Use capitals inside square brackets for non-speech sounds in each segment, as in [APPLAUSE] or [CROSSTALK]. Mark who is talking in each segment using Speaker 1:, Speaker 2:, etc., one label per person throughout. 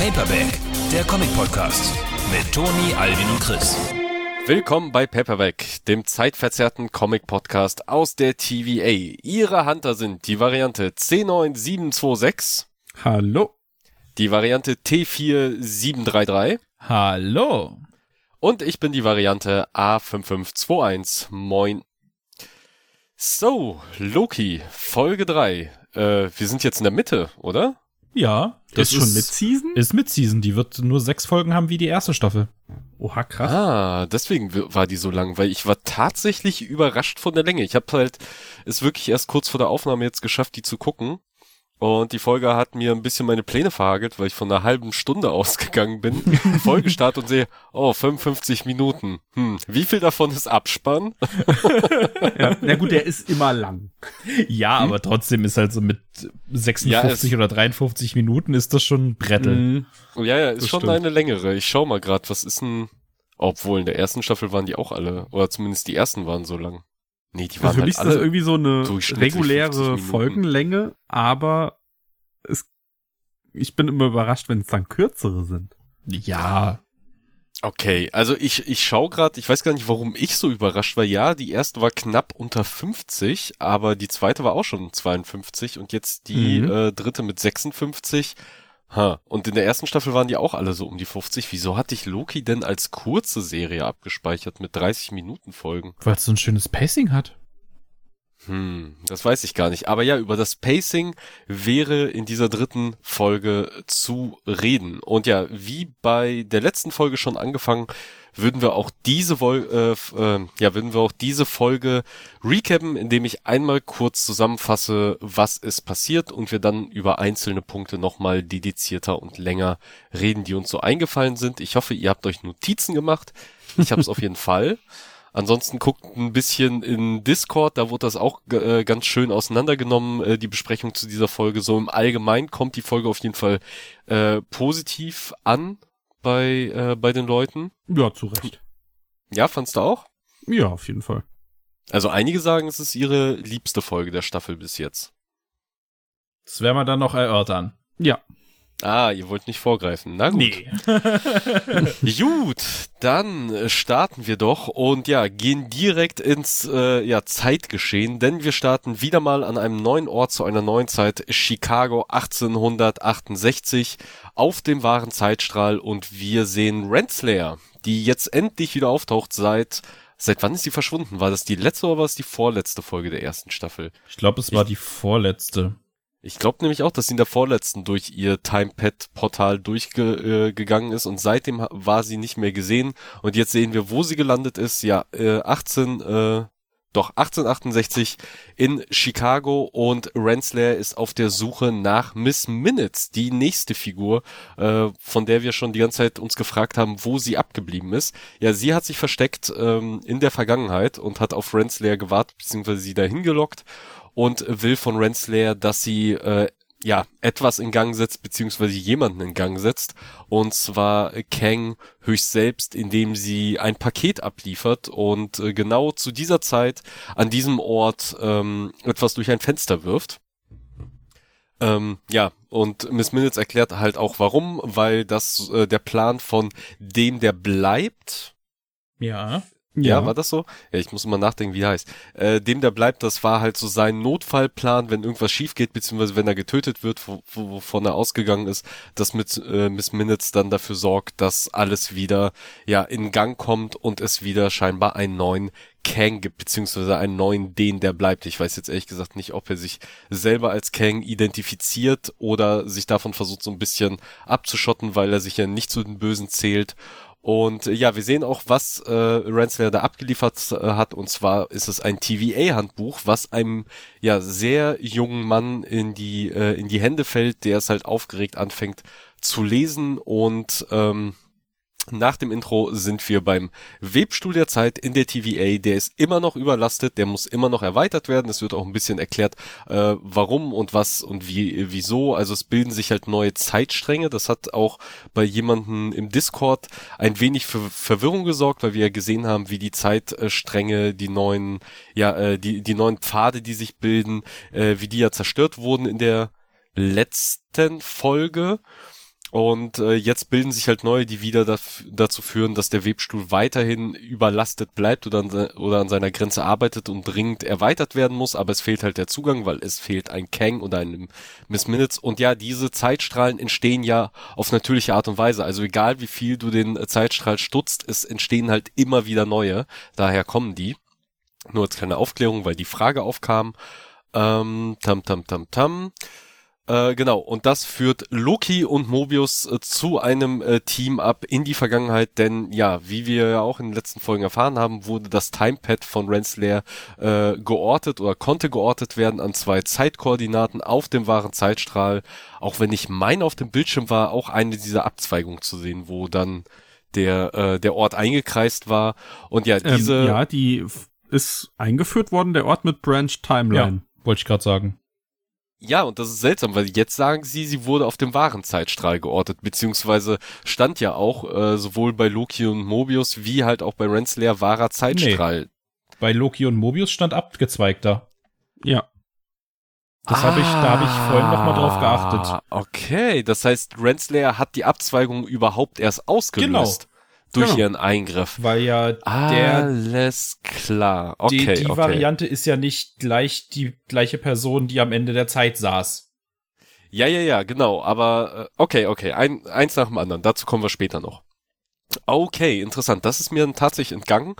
Speaker 1: Paperback, der Comic-Podcast mit Toni, Alvin und Chris.
Speaker 2: Willkommen bei Paperback, dem zeitverzerrten Comic-Podcast aus der TVA. Ihre Hunter sind die Variante C9726,
Speaker 3: Hallo.
Speaker 2: die Variante T4733
Speaker 3: Hallo.
Speaker 2: und ich bin die Variante A5521. Moin. So, Loki, Folge 3. Äh, wir sind jetzt in der Mitte, oder?
Speaker 3: Ja,
Speaker 4: Das ist schon Mid-Season?
Speaker 3: Ist Mid-Season. Die wird nur sechs Folgen haben wie die erste Staffel.
Speaker 4: Oha, krass.
Speaker 2: Ah, deswegen war die so lang, weil ich war tatsächlich überrascht von der Länge. Ich habe halt es wirklich erst kurz vor der Aufnahme jetzt geschafft, die zu gucken. Und die Folge hat mir ein bisschen meine Pläne verhagelt, weil ich von einer halben Stunde [LAUGHS] ausgegangen bin. [LAUGHS] Folge start und sehe, oh, 55 Minuten. Hm, wie viel davon ist Abspann? [LAUGHS]
Speaker 4: Ja, na gut, der ist immer lang.
Speaker 3: Ja, aber trotzdem ist halt so mit 56
Speaker 2: Ja,
Speaker 3: oder 53 Minuten ist das schon ein Brettel.
Speaker 4: Mhm.
Speaker 2: Ja, ja, ist
Speaker 4: Das
Speaker 2: schon
Speaker 4: stimmt.
Speaker 2: eine längere. Ich schau mal grad, was ist denn... Obwohl, in der ersten Staffel waren die auch alle, oder zumindest die ersten waren so lang. Nee, die waren
Speaker 4: Also für mich
Speaker 2: halt
Speaker 4: ist das irgendwie so eine
Speaker 2: durchschnittlich 50
Speaker 4: reguläre. Folgenlänge, aber es, ich bin immer überrascht, wenn es dann kürzere sind.
Speaker 3: Ja.
Speaker 2: Okay, also ich, ich schau grad, ich weiß gar nicht, warum ich so überrascht war. Ja, die erste war knapp unter 50, aber die zweite war auch schon 52 und jetzt die
Speaker 4: Mhm.
Speaker 2: äh, dritte mit 56. Ha. Und in der ersten Staffel waren die auch alle so um die 50. Wieso hatte ich Loki denn als kurze Serie abgespeichert mit 30 Minuten Folgen?
Speaker 3: Weil es so ein schönes Pacing hat.
Speaker 2: Hm, das weiß ich gar nicht. Aber ja, über das Pacing wäre in dieser dritten Folge zu reden. Und ja, wie bei der letzten Folge schon angefangen, würden wir auch diese Vol äh, äh, ja, würden wir auch diese Folge recappen, indem ich einmal kurz zusammenfasse, was ist passiert und wir dann über einzelne Punkte nochmal dedizierter und länger reden, die uns so eingefallen sind. Ich hoffe, ihr habt euch Notizen gemacht. Ich habe es auf jeden [LAUGHS] Fall. Ansonsten guckt ein bisschen in Discord, da wurde das auch äh, ganz schön auseinandergenommen, äh, die Besprechung zu dieser Folge. So im Allgemeinen kommt die Folge auf jeden Fall äh, positiv an bei, äh, bei den Leuten.
Speaker 4: Ja, zu Recht.
Speaker 2: Ja, fandst du auch?
Speaker 4: Ja, auf jeden Fall.
Speaker 2: Also einige sagen, es ist ihre liebste Folge der Staffel bis jetzt.
Speaker 3: Das werden wir dann noch erörtern.
Speaker 4: Ja.
Speaker 2: Ah, ihr wollt nicht vorgreifen. Na gut. [LAUGHS] Gut, dann starten wir doch und ja, gehen direkt ins äh, ja, Zeitgeschehen, denn wir starten wieder mal an einem neuen Ort zu einer neuen Zeit, Chicago 1868, auf dem wahren Zeitstrahl und wir sehen Renslayer, die jetzt endlich wieder auftaucht seit, seit wann ist sie verschwunden? War das die letzte oder war es die vorletzte Folge der ersten Staffel?
Speaker 3: Ich glaube, es war die vorletzte.
Speaker 2: Ich glaube nämlich auch, dass sie in der vorletzten durch ihr TimePad-Portal durchgegangen äh, ist und seitdem war sie nicht mehr gesehen. Und jetzt sehen wir, wo sie gelandet ist. Ja, äh, 18, äh, doch 1868 in Chicago und Renslayer ist auf der Suche nach Miss Minutes, die nächste Figur, äh, von der wir schon die ganze Zeit uns gefragt haben, wo sie abgeblieben ist. Ja, sie hat sich versteckt ähm, in der Vergangenheit und hat auf Renslayer gewartet, beziehungsweise sie dahin gelockt und will von Renslayer, dass sie äh, ja etwas in Gang setzt, beziehungsweise jemanden in Gang setzt, und zwar Kang höchst selbst, indem sie ein Paket abliefert und äh, genau zu dieser Zeit an diesem Ort ähm, etwas durch ein Fenster wirft. Ähm, ja, und Miss Minutes erklärt halt auch warum, weil das äh, der Plan von dem, der bleibt,
Speaker 3: Ja.
Speaker 2: Ja, war das so? Ja, ich muss mal nachdenken, wie er heißt. Äh, dem, der bleibt, das war halt so sein Notfallplan, wenn irgendwas schief geht, beziehungsweise wenn er getötet wird, wo, wo, wovon er ausgegangen ist, dass mit äh, Miss Minutes dann dafür sorgt, dass alles wieder ja in Gang kommt und es wieder scheinbar einen neuen Kang gibt, beziehungsweise einen neuen den, der bleibt. Ich weiß jetzt ehrlich gesagt nicht, ob er sich selber als Kang identifiziert oder sich davon versucht, so ein bisschen abzuschotten, weil er sich ja nicht zu den Bösen zählt. Und äh, ja, wir sehen auch, was äh, Renslayer da abgeliefert äh, hat. Und zwar ist es ein TVA-Handbuch, was einem ja sehr jungen Mann in die äh, in die Hände fällt, der es halt aufgeregt anfängt zu lesen und ähm, nach dem Intro sind wir beim Webstuhl der Zeit in der TVA. Der ist immer noch überlastet, der muss immer noch erweitert werden. Es wird auch ein bisschen erklärt, äh, warum und was und wie, wieso. Also es bilden sich halt neue Zeitstränge. Das hat auch bei jemanden im Discord ein wenig für Verwirrung gesorgt, weil wir ja gesehen haben, wie die Zeitstränge, die neuen, ja, äh, die, die neuen Pfade, die sich bilden, äh, wie die ja zerstört wurden in der letzten Folge. Und äh, jetzt bilden sich halt neue, die wieder daf- dazu führen, dass der Webstuhl weiterhin überlastet bleibt oder an, oder an seiner Grenze arbeitet und dringend erweitert werden muss, aber es fehlt halt der Zugang, weil es fehlt ein Kang oder ein Miss Minutes. Und ja, diese Zeitstrahlen entstehen ja auf natürliche Art und Weise. Also egal wie viel du den Zeitstrahl stutzt, es entstehen halt immer wieder neue. Daher kommen die. Nur als kleine Aufklärung, weil die Frage aufkam. Ähm, tam, tam, tam, tam. Äh, genau, und das führt Loki und Mobius äh, zu einem äh, Team ab in die Vergangenheit, denn ja, wie wir ja auch in den letzten Folgen erfahren haben, wurde das Timepad von Renslayer äh, geortet oder konnte geortet werden an zwei Zeitkoordinaten auf dem wahren Zeitstrahl, auch wenn ich meine auf dem Bildschirm war, auch eine dieser Abzweigungen zu sehen, wo dann der, äh, der Ort eingekreist war. Und ja, diese...
Speaker 4: ähm, ja, die ist eingeführt worden, der Ort mit Branch Timeline.
Speaker 3: Ja, wollte ich gerade sagen.
Speaker 2: Ja, und das ist seltsam, weil jetzt sagen sie, sie wurde auf dem wahren Zeitstrahl geortet, beziehungsweise stand ja auch äh, sowohl bei Loki und Mobius wie halt auch bei Renslayer wahrer Zeitstrahl.
Speaker 3: Bei Loki und Mobius stand abgezweigter.
Speaker 4: Ja.
Speaker 3: Das habe ich, da habe ich vorhin noch mal drauf geachtet.
Speaker 2: Ah, Okay, das heißt, Renslayer hat die Abzweigung überhaupt erst ausgelöst durch
Speaker 4: Genau.
Speaker 2: ihren Eingriff.
Speaker 3: Weil ja der,
Speaker 2: Alles klar. Okay,
Speaker 3: die, die
Speaker 2: okay.
Speaker 3: Variante ist ja nicht gleich die gleiche Person, die am Ende der Zeit saß.
Speaker 2: Ja, ja, ja, genau. Aber äh, okay, okay, ein, eins nach dem anderen. Dazu kommen wir später noch. Okay, interessant. Das ist mir tatsächlich entgangen,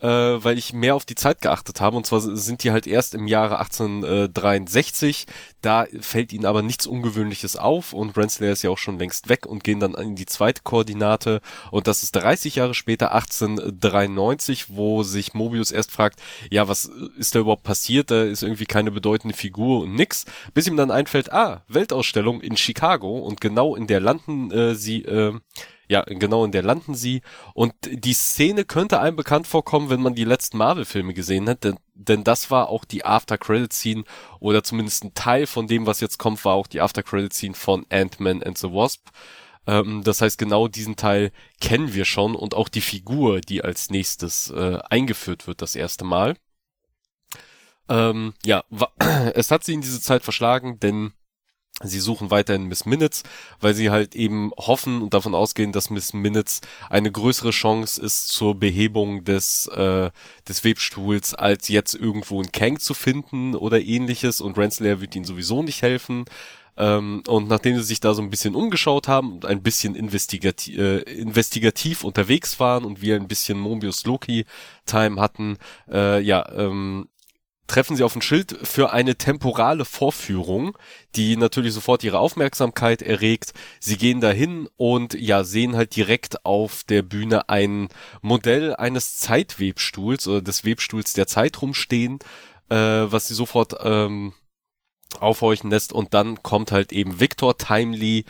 Speaker 2: äh, weil ich mehr auf die Zeit geachtet habe. Und zwar sind die halt erst im Jahre 1863. Da fällt ihnen aber nichts Ungewöhnliches auf und Renslayer ist ja auch schon längst weg und gehen dann in die zweite Koordinate. Und das ist 30 Jahre später, 1893, wo sich Mobius erst fragt, ja, was ist da überhaupt passiert? Da ist irgendwie keine bedeutende Figur und nix. Bis ihm dann einfällt, ah, Weltausstellung in Chicago und genau in der landen äh, sie, äh, ja, genau in der landen sie. Und die Szene könnte einem bekannt vorkommen, wenn man die letzten Marvel-Filme gesehen hat, denn, denn das war auch die After-Credit-Scene oder zumindest ein Teil von dem, was jetzt kommt, war auch die After-Credit-Scene von Ant-Man and the Wasp. Ähm, das heißt, genau diesen Teil kennen wir schon und auch die Figur, die als nächstes äh, eingeführt wird, das erste Mal. Ähm, ja, [CLEARS THROAT] es hat sie in diese Zeit verschlagen, denn Sie suchen weiterhin Miss Minutes, weil sie halt eben hoffen und davon ausgehen, dass Miss Minutes eine größere Chance ist zur Behebung des, äh, des Webstuhls, als jetzt irgendwo einen Kang zu finden oder ähnliches und Renslayer wird ihnen sowieso nicht helfen. Ähm, und nachdem sie sich da so ein bisschen umgeschaut haben und ein bisschen investigati äh, investigativ unterwegs waren und wir ein bisschen Mobius Loki Time hatten, äh, ja, ähm, treffen sie auf ein Schild für eine temporale Vorführung, die natürlich sofort ihre Aufmerksamkeit erregt. Sie gehen dahin und ja, sehen halt direkt auf der Bühne ein Modell eines Zeitwebstuhls oder des Webstuhls der Zeit rumstehen, äh, was sie sofort ähm, aufhorchen lässt und dann kommt halt eben Victor Timely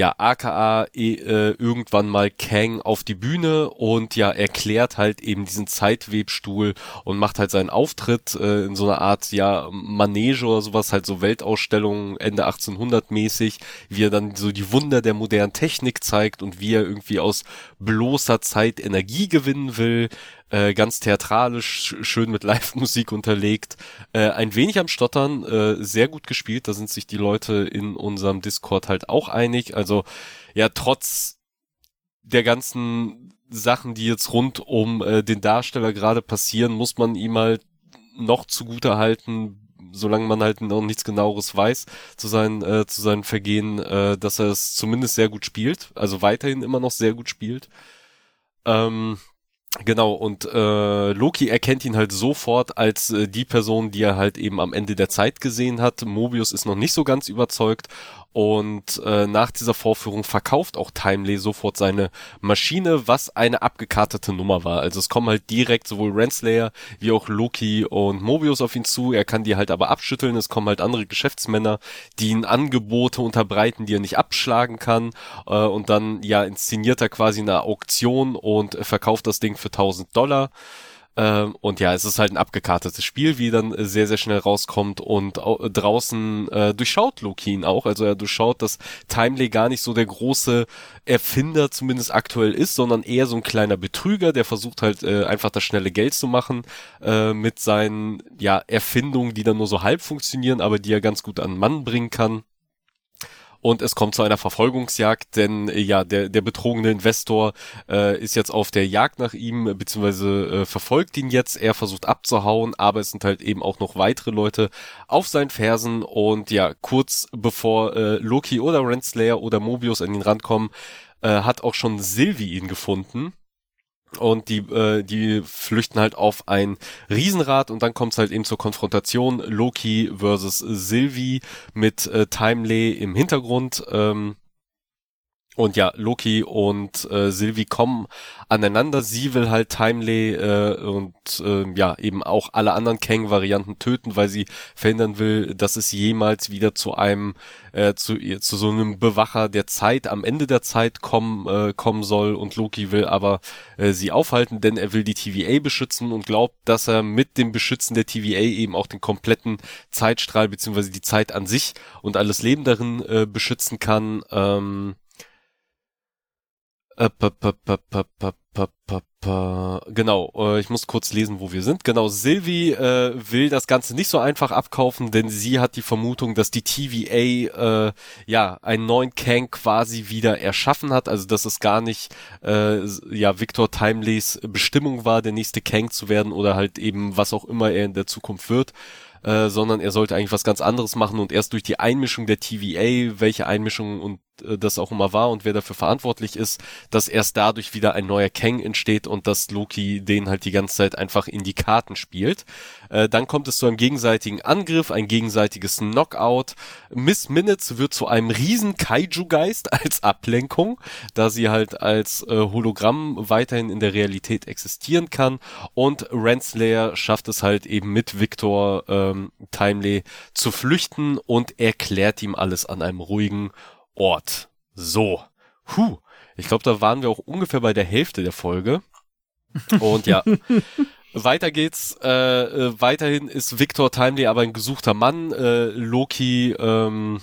Speaker 2: ja, aka eh, äh, irgendwann mal Kang auf die Bühne und ja, erklärt halt eben diesen Zeitwebstuhl und macht halt seinen Auftritt äh, in so einer Art, ja, Manege oder sowas, halt so Weltausstellung Ende 1800 mäßig, wie er dann so die Wunder der modernen Technik zeigt und wie er irgendwie aus bloßer Zeit Energie gewinnen will, äh, ganz theatralisch, sch- schön mit Live-Musik unterlegt, äh, ein wenig am Stottern, äh, sehr gut gespielt, da sind sich die Leute in unserem Discord halt auch einig, also ja, trotz der ganzen Sachen, die jetzt rund um äh, den Darsteller gerade passieren, muss man ihm halt noch zugute halten, solange man halt noch nichts genaueres weiß zu seinen äh, zu seinen Vergehen, äh, dass er es zumindest sehr gut spielt, also weiterhin immer noch sehr gut spielt. Ähm, Genau, und äh, Loki erkennt ihn halt sofort als äh, die Person, die er halt eben am Ende der Zeit gesehen hat. Mobius ist noch nicht so ganz überzeugt und äh, nach dieser Vorführung verkauft auch Timely sofort seine Maschine, was eine abgekartete Nummer war. Also es kommen halt direkt sowohl Renslayer wie auch Loki und Mobius auf ihn zu. Er kann die halt aber abschütteln. Es kommen halt andere Geschäftsmänner, die ihn Angebote unterbreiten, die er nicht abschlagen kann. Äh, und dann ja inszeniert er quasi eine Auktion und verkauft das Ding für 1000 Dollar. Ähm, und ja, es ist halt ein abgekartetes Spiel, wie dann äh, sehr, sehr schnell rauskommt und au- draußen äh, durchschaut Loki ihn auch. Also er durchschaut, dass Timely gar nicht so der große Erfinder zumindest aktuell ist, sondern eher so ein kleiner Betrüger, der versucht halt äh, einfach das schnelle Geld zu machen äh, mit seinen ja, Erfindungen, die dann nur so halb funktionieren, aber die er ganz gut an Mann bringen kann. Und es kommt zu einer Verfolgungsjagd, denn äh, ja, der, der betrogene Investor äh, ist jetzt auf der Jagd nach ihm, beziehungsweise äh, verfolgt ihn jetzt, er versucht abzuhauen, aber es sind halt eben auch noch weitere Leute auf seinen Fersen. Und ja, kurz bevor äh, Loki oder Renslayer oder Mobius an ihn rankommen, äh, hat auch schon Sylvie ihn gefunden und die, äh, die flüchten halt auf ein Riesenrad und dann kommt es halt eben zur Konfrontation Loki versus Sylvie mit äh, Timely im Hintergrund. Ähm, und ja, Loki und äh, Sylvie kommen aneinander. Sie will halt Timely äh, und äh, ja eben auch alle anderen Kang-Varianten töten, weil sie verhindern will, dass es jemals wieder zu einem äh, zu zu so einem Bewacher der Zeit am Ende der Zeit kommen äh, kommen soll. Und Loki will aber äh, sie aufhalten, denn er will die TVA beschützen und glaubt, dass er mit dem Beschützen der TVA eben auch den kompletten Zeitstrahl beziehungsweise die Zeit an sich und alles Leben darin äh, beschützen kann. Ähm, äh, Genau, ich muss kurz lesen, wo wir sind. Genau, Sylvie äh, will das Ganze nicht so einfach abkaufen, denn sie hat die Vermutung, dass die TVA äh, ja einen neuen Kang quasi wieder erschaffen hat. Also dass es gar nicht äh, ja Victor Timeleys Bestimmung war, der nächste Kang zu werden oder halt eben was auch immer er in der Zukunft wird. Äh, sondern er sollte eigentlich was ganz anderes machen und erst durch die Einmischung der TVA, welche Einmischung und das auch immer war und wer dafür verantwortlich ist, dass erst dadurch wieder ein neuer Kang entsteht und dass Loki den halt die ganze Zeit einfach in die Karten spielt. Äh, dann kommt es zu einem gegenseitigen Angriff, ein gegenseitiges Knockout. Miss Minutes wird zu einem riesen Kaiju-Geist [LAUGHS] als Ablenkung, da sie halt als äh, Hologramm weiterhin in der Realität existieren kann und Renslayer schafft es halt eben mit Victor ähm, Timely zu flüchten und erklärt ihm alles an einem ruhigen Ort. So. Huh. Ich glaube, da waren wir auch ungefähr bei der Hälfte der Folge. Und ja, [LAUGHS] weiter geht's. Äh, äh, weiterhin ist Victor Timely aber ein gesuchter Mann. Äh, Loki ähm,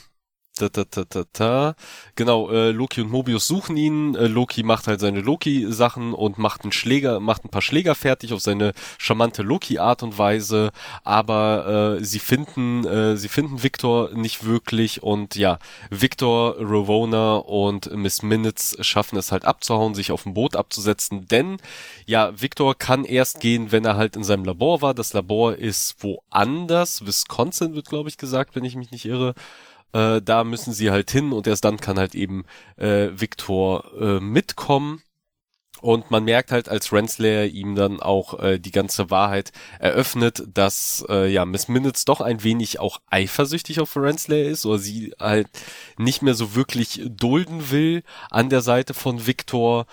Speaker 2: da, da, da, da, da. Genau, äh, Loki und Mobius suchen ihn. Äh, Loki macht halt seine Loki-Sachen und macht einen Schläger, macht ein paar Schläger fertig auf seine charmante Loki-Art und Weise. Aber äh, sie finden, äh, sie finden Victor nicht wirklich und ja, Victor, Ravona und Miss Minutes schaffen es halt abzuhauen, sich auf ein Boot abzusetzen, denn ja, Victor kann erst gehen, wenn er halt in seinem Labor war. Das Labor ist woanders. Wisconsin wird, glaube ich, gesagt, wenn ich mich nicht irre. Äh, da müssen sie halt hin und erst dann kann halt eben äh, Victor äh, mitkommen. Und man merkt halt, als Renslayer ihm dann auch äh, die ganze Wahrheit eröffnet, dass äh, ja Miss Minutes doch ein wenig auch eifersüchtig auf Renslayer ist oder sie halt nicht mehr so wirklich dulden will an der Seite von Victor.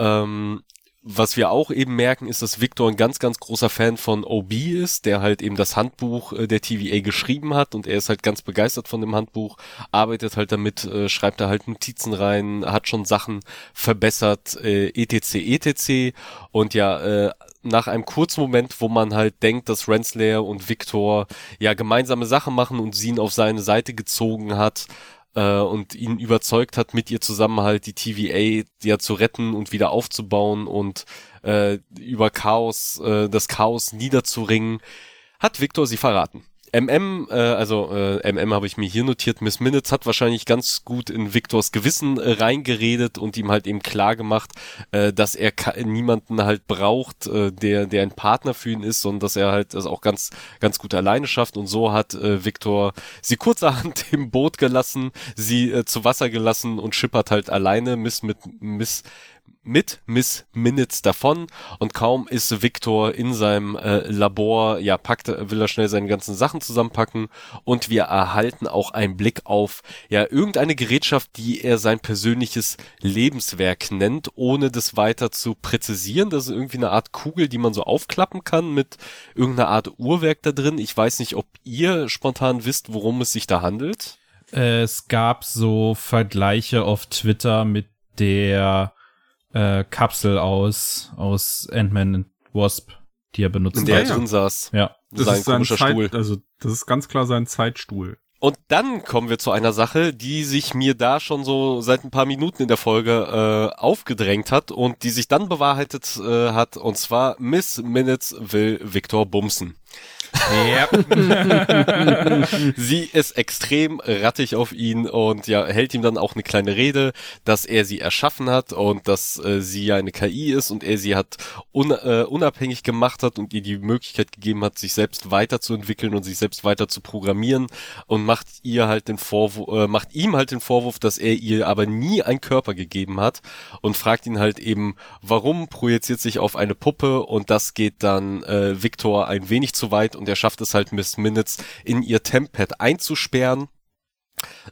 Speaker 2: Ähm, was wir auch eben merken, ist, dass Victor ein ganz, ganz großer Fan von OB ist, der halt eben das Handbuch äh, der TVA geschrieben hat und er ist halt ganz begeistert von dem Handbuch, arbeitet halt damit, äh, schreibt da halt Notizen rein, hat schon Sachen verbessert, äh, etc. etc. Und ja, äh, nach einem kurzen Moment, wo man halt denkt, dass Renslayer und Victor ja gemeinsame Sachen machen und sie ihn auf seine Seite gezogen hat, äh, und ihn überzeugt hat, mit ihr zusammen halt die TVA ja zu retten und wieder aufzubauen und äh, über Chaos, äh, das Chaos niederzuringen, hat Victor sie verraten. MM, äh, also äh, MM habe ich mir hier notiert, Miss Minutes hat wahrscheinlich ganz gut in Victors Gewissen äh, reingeredet und ihm halt eben klar gemacht, äh, dass er niemanden halt braucht, äh, der der ein Partner für ihn ist, sondern dass er halt das auch ganz ganz gut alleine schafft. Und so hat äh, Victor sie kurzerhand [LAUGHS] im Boot gelassen, sie äh, zu Wasser gelassen und schippert halt alleine. Miss mit Miss mit Miss Minutes davon und kaum ist Victor in seinem äh, Labor, ja, packt, will er schnell seine ganzen Sachen zusammenpacken und wir erhalten auch einen Blick auf, ja, irgendeine Gerätschaft, die er sein persönliches Lebenswerk nennt, ohne das weiter zu präzisieren. Das ist irgendwie eine Art Kugel, die man so aufklappen kann mit irgendeiner Art Uhrwerk da drin. Ich weiß nicht, ob ihr spontan wisst, worum es sich da handelt.
Speaker 3: Es gab so Vergleiche auf Twitter mit der äh, Kapsel aus, aus Ant-Man Wasp, die er benutzt
Speaker 2: In der er drin saß.
Speaker 3: Ja.
Speaker 4: Das sein ist sein komischer Zeit, Stuhl. Also, das ist ganz klar sein Zeitstuhl.
Speaker 2: Und dann kommen wir zu einer Sache, die sich mir da schon so seit ein paar Minuten in der Folge äh, aufgedrängt hat und die sich dann bewahrheitet äh, hat. Und zwar Miss Minutes will Victor bumsen.
Speaker 3: Ja. [LAUGHS]
Speaker 2: sie ist extrem rattig auf ihn und ja, hält ihm dann auch eine kleine Rede, dass er sie erschaffen hat und dass äh, sie ja eine KI ist und er sie hat un, äh, unabhängig gemacht hat und ihr die Möglichkeit gegeben hat, sich selbst weiterzuentwickeln und sich selbst weiter zu programmieren und macht ihr halt den Vorwurf, äh, macht ihm halt den Vorwurf, dass er ihr aber nie einen Körper gegeben hat und fragt ihn halt eben, warum projiziert sich auf eine Puppe und das geht dann äh, Victor ein wenig zu weit und er schafft es halt Miss Minutes in ihr Temppad einzusperren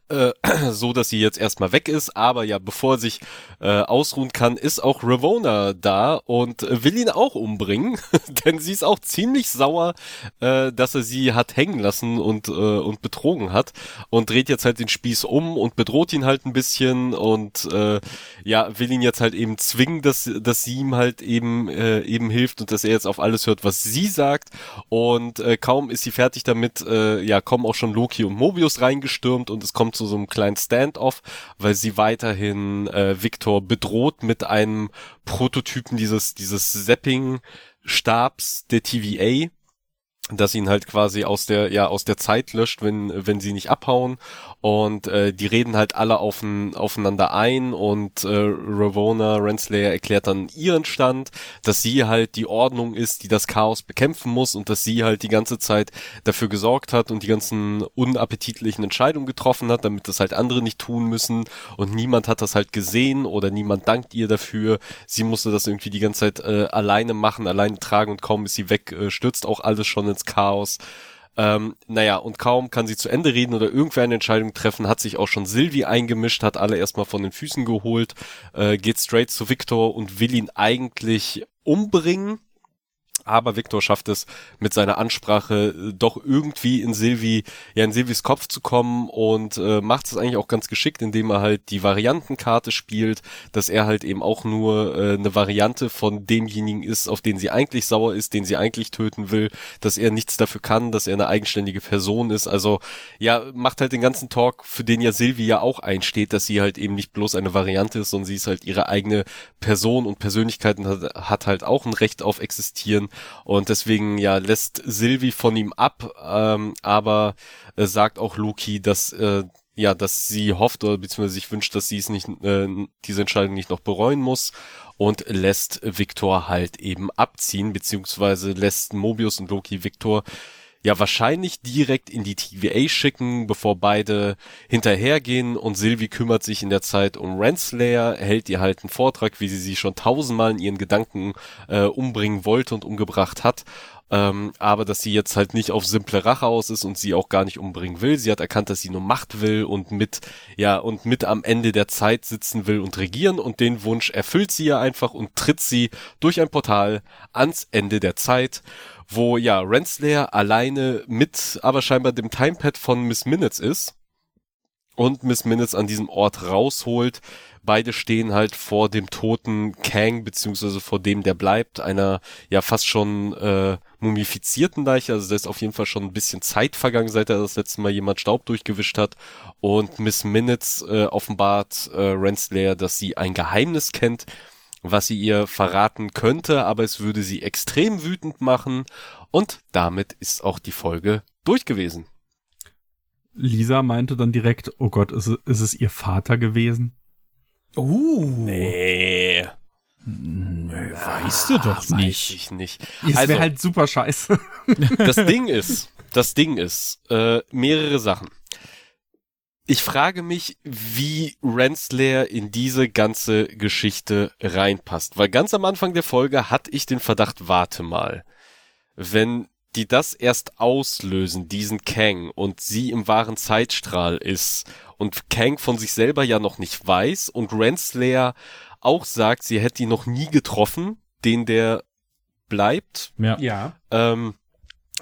Speaker 2: äh, [CLEARS THROAT] so dass sie jetzt erstmal weg ist, aber ja, bevor er sich äh, ausruhen kann, ist auch Ravona da und äh, will ihn auch umbringen, [LAUGHS] denn sie ist auch ziemlich sauer, äh, dass er sie hat hängen lassen und äh, und betrogen hat und dreht jetzt halt den Spieß um und bedroht ihn halt ein bisschen und äh, ja, will ihn jetzt halt eben zwingen, dass dass sie ihm halt eben äh, eben hilft und dass er jetzt auf alles hört, was sie sagt und äh, kaum ist sie fertig damit, äh, ja, kommen auch schon Loki und Mobius reingestürmt und es kommt zu so einem kleinen Standoff, weil sie weiterhin äh, Victor bedroht mit einem Prototypen dieses, dieses Zapping-Stabs der TVA dass ihn halt quasi aus der ja aus der Zeit löscht, wenn wenn sie nicht abhauen und äh, die reden halt alle aufen, aufeinander ein und äh, Ravona Renslayer erklärt dann ihren Stand, dass sie halt die Ordnung ist, die das Chaos bekämpfen muss und dass sie halt die ganze Zeit dafür gesorgt hat und die ganzen unappetitlichen Entscheidungen getroffen hat, damit das halt andere nicht tun müssen und niemand hat das halt gesehen oder niemand dankt ihr dafür. Sie musste das irgendwie die ganze Zeit äh, alleine machen, alleine tragen und kaum ist sie weg, äh, stürzt auch alles schon ins Chaos. Ähm, naja, und kaum kann sie zu Ende reden oder irgendwer eine Entscheidung treffen, hat sich auch schon Sylvie eingemischt, hat alle erstmal von den Füßen geholt, äh, geht straight zu Victor und will ihn eigentlich umbringen aber Victor schafft es mit seiner Ansprache äh, doch irgendwie in Silvi, ja in Silvis Kopf zu kommen und äh, macht es eigentlich auch ganz geschickt, indem er halt die Variantenkarte spielt, dass er halt eben auch nur äh, eine Variante von demjenigen ist, auf den sie eigentlich sauer ist, den sie eigentlich töten will, dass er nichts dafür kann, dass er eine eigenständige Person ist. Also ja, macht halt den ganzen Talk, für den ja Silvi ja auch einsteht, dass sie halt eben nicht bloß eine Variante ist, sondern sie ist halt ihre eigene Person und Persönlichkeit und hat, hat halt auch ein Recht auf Existieren und deswegen ja lässt Sylvie von ihm ab, ähm, aber äh, sagt auch Loki, dass äh, ja, dass sie hofft oder beziehungsweise sich wünscht, dass sie es nicht, äh, diese Entscheidung nicht noch bereuen muss und lässt Victor halt eben abziehen, beziehungsweise lässt Mobius und Loki Victor ja wahrscheinlich direkt in die TVA schicken, bevor beide hinterhergehen und Sylvie kümmert sich in der Zeit um Renslayer, hält ihr halt einen Vortrag, wie sie sie schon tausendmal in ihren Gedanken äh, umbringen wollte und umgebracht hat. Ähm, aber dass sie jetzt halt nicht auf simple Rache aus ist und sie auch gar nicht umbringen will. Sie hat erkannt, dass sie nur Macht will und mit, ja, und mit am Ende der Zeit sitzen will und regieren und den Wunsch erfüllt sie ja einfach und tritt sie durch ein Portal ans Ende der Zeit wo ja Renslayer alleine mit aber scheinbar dem Timepad von Miss Minutes ist und Miss Minutes an diesem Ort rausholt. Beide stehen halt vor dem toten Kang, beziehungsweise vor dem, der bleibt, einer ja fast schon äh, mumifizierten Leiche. Also da ist auf jeden Fall schon ein bisschen Zeit vergangen, seit er das letzte Mal jemand Staub durchgewischt hat. Und Miss Minutes äh, offenbart äh, Renslayer, dass sie ein Geheimnis kennt, was sie ihr verraten könnte, aber es würde sie extrem wütend machen und damit ist auch die Folge durch gewesen.
Speaker 4: Lisa meinte dann direkt, oh Gott, ist es, ist es ihr Vater gewesen?
Speaker 3: Uh.
Speaker 2: Nee.
Speaker 3: Nee, weißt du doch
Speaker 2: Weiß
Speaker 3: nicht.
Speaker 2: ich nicht.
Speaker 4: Es
Speaker 2: Also,
Speaker 4: wäre halt super scheiße.
Speaker 2: das Ding ist, das Ding ist, äh, mehrere Sachen. Ich frage mich, wie Renslayer in diese ganze Geschichte reinpasst. Weil ganz am Anfang der Folge hatte ich den Verdacht, warte mal. Wenn die das erst auslösen, diesen Kang, und sie im wahren Zeitstrahl ist und Kang von sich selber ja noch nicht weiß und Renslayer auch sagt, sie hätte ihn noch nie getroffen, den der bleibt,
Speaker 3: Ja.
Speaker 4: Ja.
Speaker 2: ähm,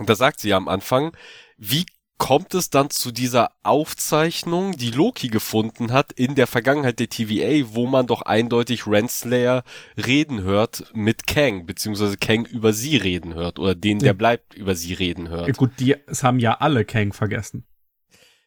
Speaker 2: da sagt sie ja am Anfang, wie kommt es dann zu dieser Aufzeichnung, die Loki gefunden hat in der Vergangenheit der TVA, wo man doch eindeutig Renslayer reden hört mit Kang, beziehungsweise Kang über sie reden hört oder den, der bleibt, über sie reden hört.
Speaker 4: ja. Gut, die, es haben ja alle Kang vergessen.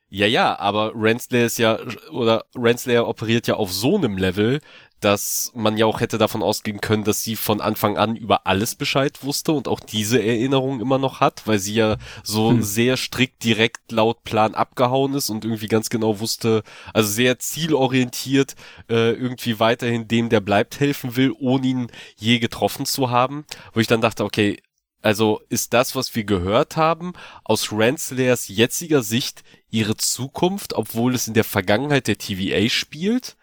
Speaker 2: Ja, ja, aber Renslayer ist ja, oder Renslayer operiert ja auf so einem Level, dass man ja auch hätte davon ausgehen können, dass sie von Anfang an über alles Bescheid wusste und auch diese Erinnerung immer noch hat, weil sie ja so hm. sehr strikt direkt laut Plan abgehauen ist und irgendwie ganz genau wusste, also sehr zielorientiert äh, irgendwie weiterhin dem, der bleibt, helfen will, ohne ihn je getroffen zu haben. Wo ich dann dachte, okay, also ist das, was wir gehört haben, aus Renslayers jetziger Sicht ihre Zukunft, obwohl es in der Vergangenheit der TVA spielt?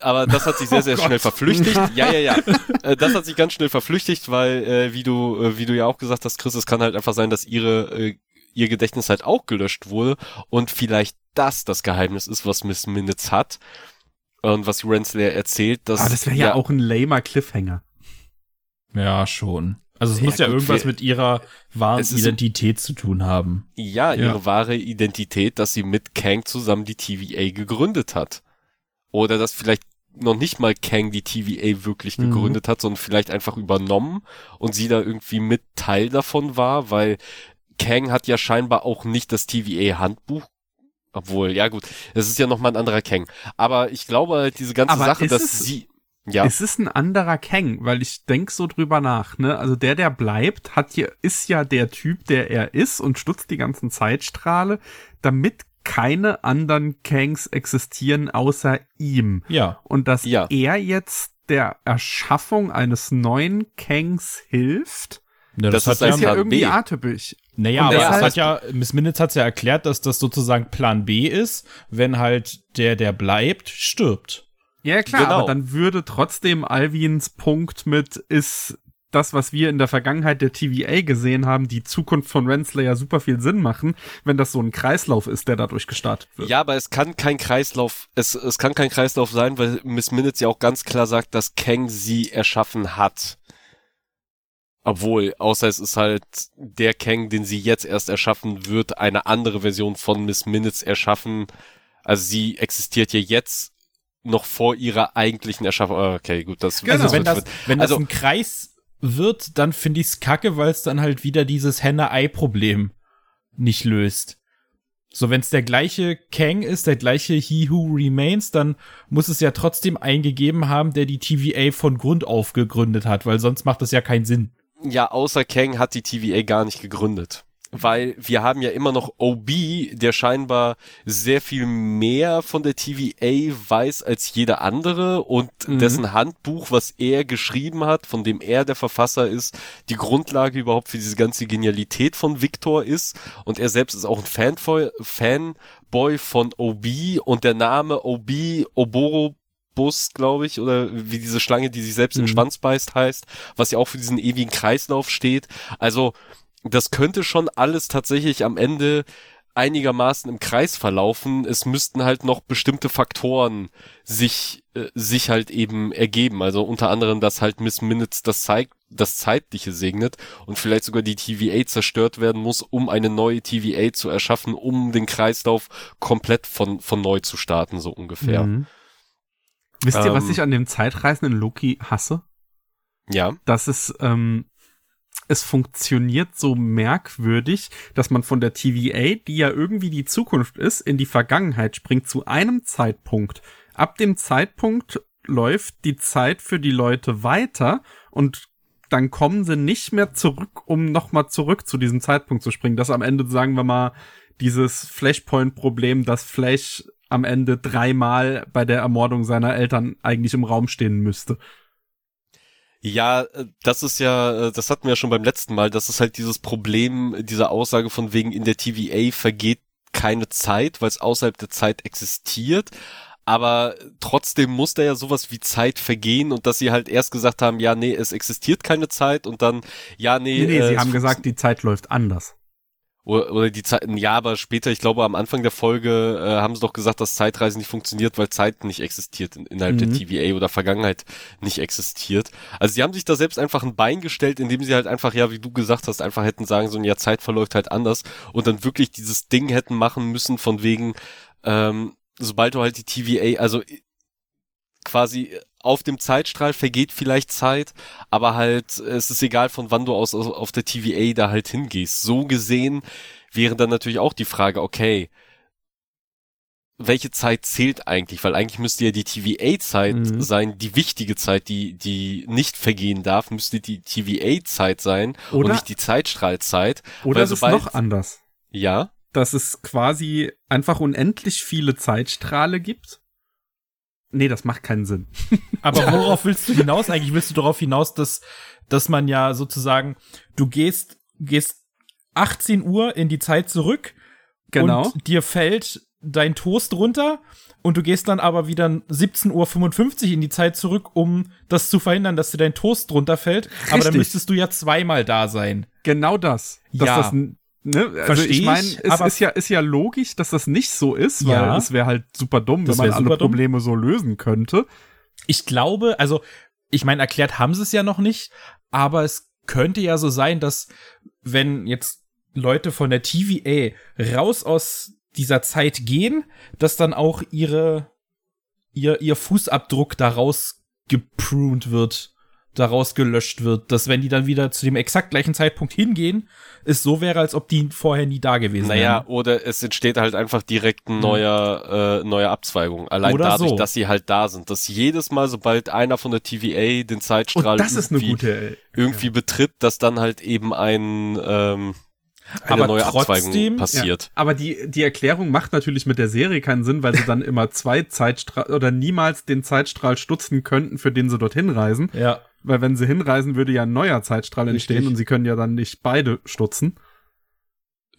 Speaker 2: Aber das hat sich sehr, sehr oh schnell verflüchtigt. Ja, ja, ja. Äh, das hat sich ganz schnell verflüchtigt, weil, äh, wie du, äh, wie du ja auch gesagt hast, Chris, es kann halt einfach sein, dass ihre, äh, ihr Gedächtnis halt auch gelöscht wurde und vielleicht das das Geheimnis ist, was Miss Minutes hat und was Renslayer erzählt. Dass,
Speaker 4: aber das wäre ja, ja, auch ein lamer Cliffhanger.
Speaker 3: Ja, schon. Also es ja, muss ja gut, irgendwas mit ihrer wahren Identität zu tun haben.
Speaker 2: Ja, ihre ja. wahre Identität, dass sie mit Kang zusammen die TVA gegründet hat. Oder dass vielleicht noch nicht mal Kang die TVA wirklich mhm. gegründet mhm. hat, sondern vielleicht einfach übernommen und sie da irgendwie mit Teil davon war, weil Kang hat ja scheinbar auch nicht das TVA-Handbuch obwohl, ja gut, es ist ja nochmal ein anderer Kang. Aber ich glaube halt diese ganze Aber Sache, dass es, sie.
Speaker 4: Ja. Es ist ein anderer Kang, weil ich denk so drüber nach, ne? Also der, der bleibt, hat hier, ist ja der Typ, der er ist und stutzt die ganzen Zeitstrahle, damit keine anderen Kangs existieren außer ihm.
Speaker 3: Ja.
Speaker 4: Und dass
Speaker 2: ja.
Speaker 4: er jetzt der Erschaffung eines neuen Kangs hilft,
Speaker 3: ja, das, das
Speaker 4: ist, ist ja irgendwie atypisch.
Speaker 3: Naja, aber das hat ja, Miss Minutes hat ja erklärt, dass das sozusagen Plan B ist, wenn halt der, der bleibt, stirbt.
Speaker 4: Ja, klar, genau. aber dann würde trotzdem Alvins Punkt mit ist das, was wir in der Vergangenheit der TVA gesehen haben, die Zukunft von Renslayer super viel Sinn machen, wenn das so ein Kreislauf ist, der dadurch gestartet wird.
Speaker 2: Ja, aber es kann kein Kreislauf, es, es kann kein Kreislauf sein, weil Miss Minutes ja auch ganz klar sagt, dass Kang sie erschaffen hat. Obwohl, außer es ist halt der Kang, den sie jetzt erst erschaffen wird, eine andere Version von Miss Minutes erschaffen. Also sie existiert ja jetzt noch vor ihrer eigentlichen Erschaffung. Okay, gut, das,
Speaker 3: genau. also wenn das, wenn das also, ein Kreis wird, dann finde ich's kacke, weil es dann halt wieder dieses Henne-Ei-Problem nicht löst. So, wenn es der gleiche Kang ist, der gleiche He Who Remains, dann muss es ja trotzdem eingegeben haben, der die TVA von Grund auf gegründet hat, weil sonst macht das ja keinen Sinn.
Speaker 2: Ja, außer Kang hat die TVA gar nicht gegründet weil wir haben ja immer noch OB, der scheinbar sehr viel mehr von der TVA weiß als jeder andere und mhm. dessen Handbuch, was er geschrieben hat, von dem er der Verfasser ist, die Grundlage überhaupt für diese ganze Genialität von Victor ist und er selbst ist auch ein Fanboy, Fanboy von OB und der Name OB Oboro Bus, glaube ich, oder wie diese Schlange, die sich selbst mhm. in den Schwanz beißt, heißt, was ja auch für diesen ewigen Kreislauf steht. Also das könnte schon alles tatsächlich am Ende einigermaßen im Kreis verlaufen. Es müssten halt noch bestimmte Faktoren sich, äh, sich halt eben ergeben. Also unter anderem, dass halt Miss Minutes das zeigt, das Zeitliche segnet und vielleicht sogar die TVA zerstört werden muss, um eine neue TVA zu erschaffen, um den Kreislauf komplett von, von neu zu starten, so ungefähr. Mhm.
Speaker 4: Wisst ihr, was ähm. ich an dem Zeitreisenden Loki hasse?
Speaker 2: Ja.
Speaker 4: Das ist, ähm, es funktioniert so merkwürdig, dass man von der TVA, die ja irgendwie die Zukunft ist, in die Vergangenheit springt zu einem Zeitpunkt. Ab dem Zeitpunkt läuft die Zeit für die Leute weiter und dann kommen sie nicht mehr zurück, um nochmal zurück zu diesem Zeitpunkt zu springen. Das am Ende, sagen wir mal, dieses Flashpoint-Problem, dass Flash am Ende dreimal bei der Ermordung seiner Eltern eigentlich im Raum stehen müsste.
Speaker 2: Ja, äh, das ist ja, äh, das hatten wir ja schon beim letzten Mal, das ist halt dieses Problem dieser Aussage von wegen in der TVA vergeht keine Zeit, weil es außerhalb der Zeit existiert. Aber trotzdem muss da ja sowas wie Zeit vergehen und dass sie halt erst gesagt haben, ja, nee, es existiert keine Zeit und dann, ja, nee.
Speaker 4: Nee, nee äh, sie haben gesagt, die Zeit läuft anders.
Speaker 2: Oder, oder die Zeit, ja, aber später, ich glaube, am Anfang der Folge äh, haben sie doch gesagt, dass Zeitreisen nicht funktioniert, weil Zeit nicht existiert in, innerhalb mhm. der TVA oder Vergangenheit nicht existiert. Also sie haben sich da selbst einfach ein Bein gestellt, indem sie halt einfach, ja, wie du gesagt hast, einfach hätten sagen sollen, ja, Zeit verläuft halt anders und dann wirklich dieses Ding hätten machen müssen von wegen, ähm, sobald du halt die TVA, also quasi auf dem Zeitstrahl vergeht vielleicht Zeit, aber halt, es ist egal, von wann du aus, aus auf der TVA da halt hingehst. So gesehen wäre dann natürlich auch die Frage, okay, welche Zeit zählt eigentlich? Weil eigentlich müsste ja die TVA-Zeit
Speaker 4: Mhm.
Speaker 2: sein, die wichtige Zeit, die, die nicht vergehen darf, müsste die TVA-Zeit sein und
Speaker 4: Oder-
Speaker 2: nicht die Zeitstrahlzeit.
Speaker 4: Oder es ist
Speaker 2: sobald-
Speaker 4: noch anders.
Speaker 2: Ja,
Speaker 4: Dass es quasi einfach unendlich viele Zeitstrahle gibt. Nee, das macht keinen Sinn. [LAUGHS]
Speaker 3: Aber worauf willst du hinaus? Eigentlich willst du darauf hinaus, dass, dass man ja sozusagen, du gehst, gehst 18 Uhr in die Zeit zurück
Speaker 4: Genau.
Speaker 3: und dir fällt dein Toast runter und du gehst dann aber wieder 17.55 Uhr in die Zeit zurück, um das zu verhindern, dass dir dein Toast runterfällt. Aber dann
Speaker 4: Richtig.
Speaker 3: müsstest du ja zweimal da sein.
Speaker 4: Genau das. Dass
Speaker 3: Ja.
Speaker 4: das, ne? Also ich meine, es ist ja, ist ja logisch, dass das nicht so ist, weil
Speaker 3: Ja.
Speaker 4: es wäre halt super dumm, wenn man alle
Speaker 3: dumm.
Speaker 4: Probleme so lösen könnte.
Speaker 3: Ich glaube, also, ich meine, erklärt haben sie es ja noch nicht, aber es könnte ja so sein, dass wenn jetzt Leute von der TVA raus aus dieser Zeit gehen, dass dann auch ihre, ihr, ihr Fußabdruck daraus gepruned wird, daraus gelöscht wird, dass wenn die dann wieder zu dem exakt gleichen Zeitpunkt hingehen, es so wäre, als ob die vorher nie da gewesen
Speaker 2: naja,
Speaker 3: wären.
Speaker 2: oder es entsteht halt einfach direkt ein neuer, äh, neue Abzweigung. Allein
Speaker 3: Oder
Speaker 2: dadurch,
Speaker 3: so.
Speaker 2: dass sie halt da sind. Dass jedes Mal, sobald einer von der TVA den Zeitstrahl irgendwie,
Speaker 4: gute.
Speaker 2: irgendwie betritt, dass dann halt eben ein, ähm, eine
Speaker 3: Aber
Speaker 2: neue
Speaker 3: trotzdem-
Speaker 2: Abzweigung passiert.
Speaker 4: Ja, aber die, die Erklärung macht natürlich mit der Serie keinen Sinn, weil sie dann immer zwei Zeitstrahl oder niemals den Zeitstrahl stutzen könnten, für den sie dorthin reisen.
Speaker 3: Ja.
Speaker 4: Weil wenn sie hinreisen, würde ja ein neuer Zeitstrahl entstehen
Speaker 3: Richtig.
Speaker 4: und sie können ja dann nicht beide stutzen.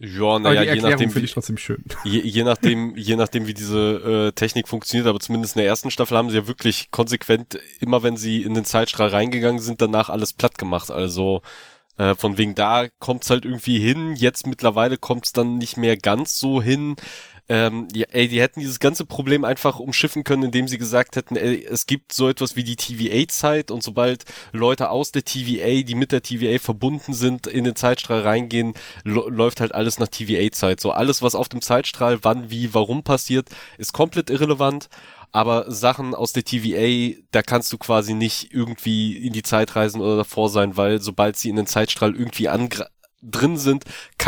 Speaker 2: Ja, naja, je nachdem,
Speaker 4: finde ich trotzdem schön.
Speaker 2: je, je nachdem, je nachdem, wie diese äh, Technik funktioniert, aber zumindest in der ersten Staffel haben sie ja wirklich konsequent, immer wenn sie in den Zeitstrahl reingegangen sind, danach alles platt gemacht. Also äh, von wegen da kommt's halt irgendwie hin, jetzt mittlerweile kommt's dann nicht mehr ganz so hin. Ähm, ja, ey, die hätten dieses ganze Problem einfach umschiffen können, indem sie gesagt hätten, ey, es gibt so etwas wie die TVA-Zeit und sobald Leute aus der TVA, die mit der TVA verbunden sind, in den Zeitstrahl reingehen, läuft halt alles nach TVA-Zeit. So alles, was auf dem Zeitstrahl wann, wie, warum passiert, ist komplett irrelevant. Aber Sachen aus der TVA, da kannst du quasi nicht irgendwie in die Zeit reisen oder davor sein, weil sobald sie in den Zeitstrahl irgendwie drin sind,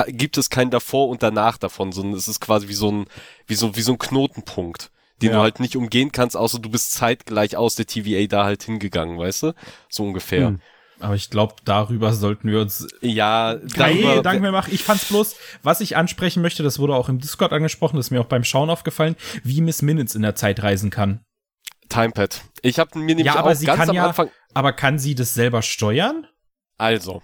Speaker 2: gibt es kein davor und danach davon, sondern es ist quasi wie so ein, wie so, wie so ein Knotenpunkt, den
Speaker 4: Ja.
Speaker 2: du halt nicht umgehen kannst, außer du bist zeitgleich aus der TVA da halt hingegangen, weißt du? So ungefähr.
Speaker 4: Hm.
Speaker 3: Aber ich glaube, darüber sollten wir uns
Speaker 2: Ja, darüber,
Speaker 3: Gedanken mehr machen. Ich fand's bloß, was ich ansprechen möchte, das wurde auch im Discord angesprochen, das ist mir auch beim Schauen aufgefallen, wie Miss Minutes in der Zeit reisen kann.
Speaker 2: Timepad. Ich habe mir nämlich
Speaker 3: Ja, aber
Speaker 2: auch
Speaker 3: sie
Speaker 2: ganz
Speaker 3: kann
Speaker 2: am
Speaker 3: ja-
Speaker 2: Anfang,
Speaker 3: Aber kann sie das selber steuern?
Speaker 2: Also,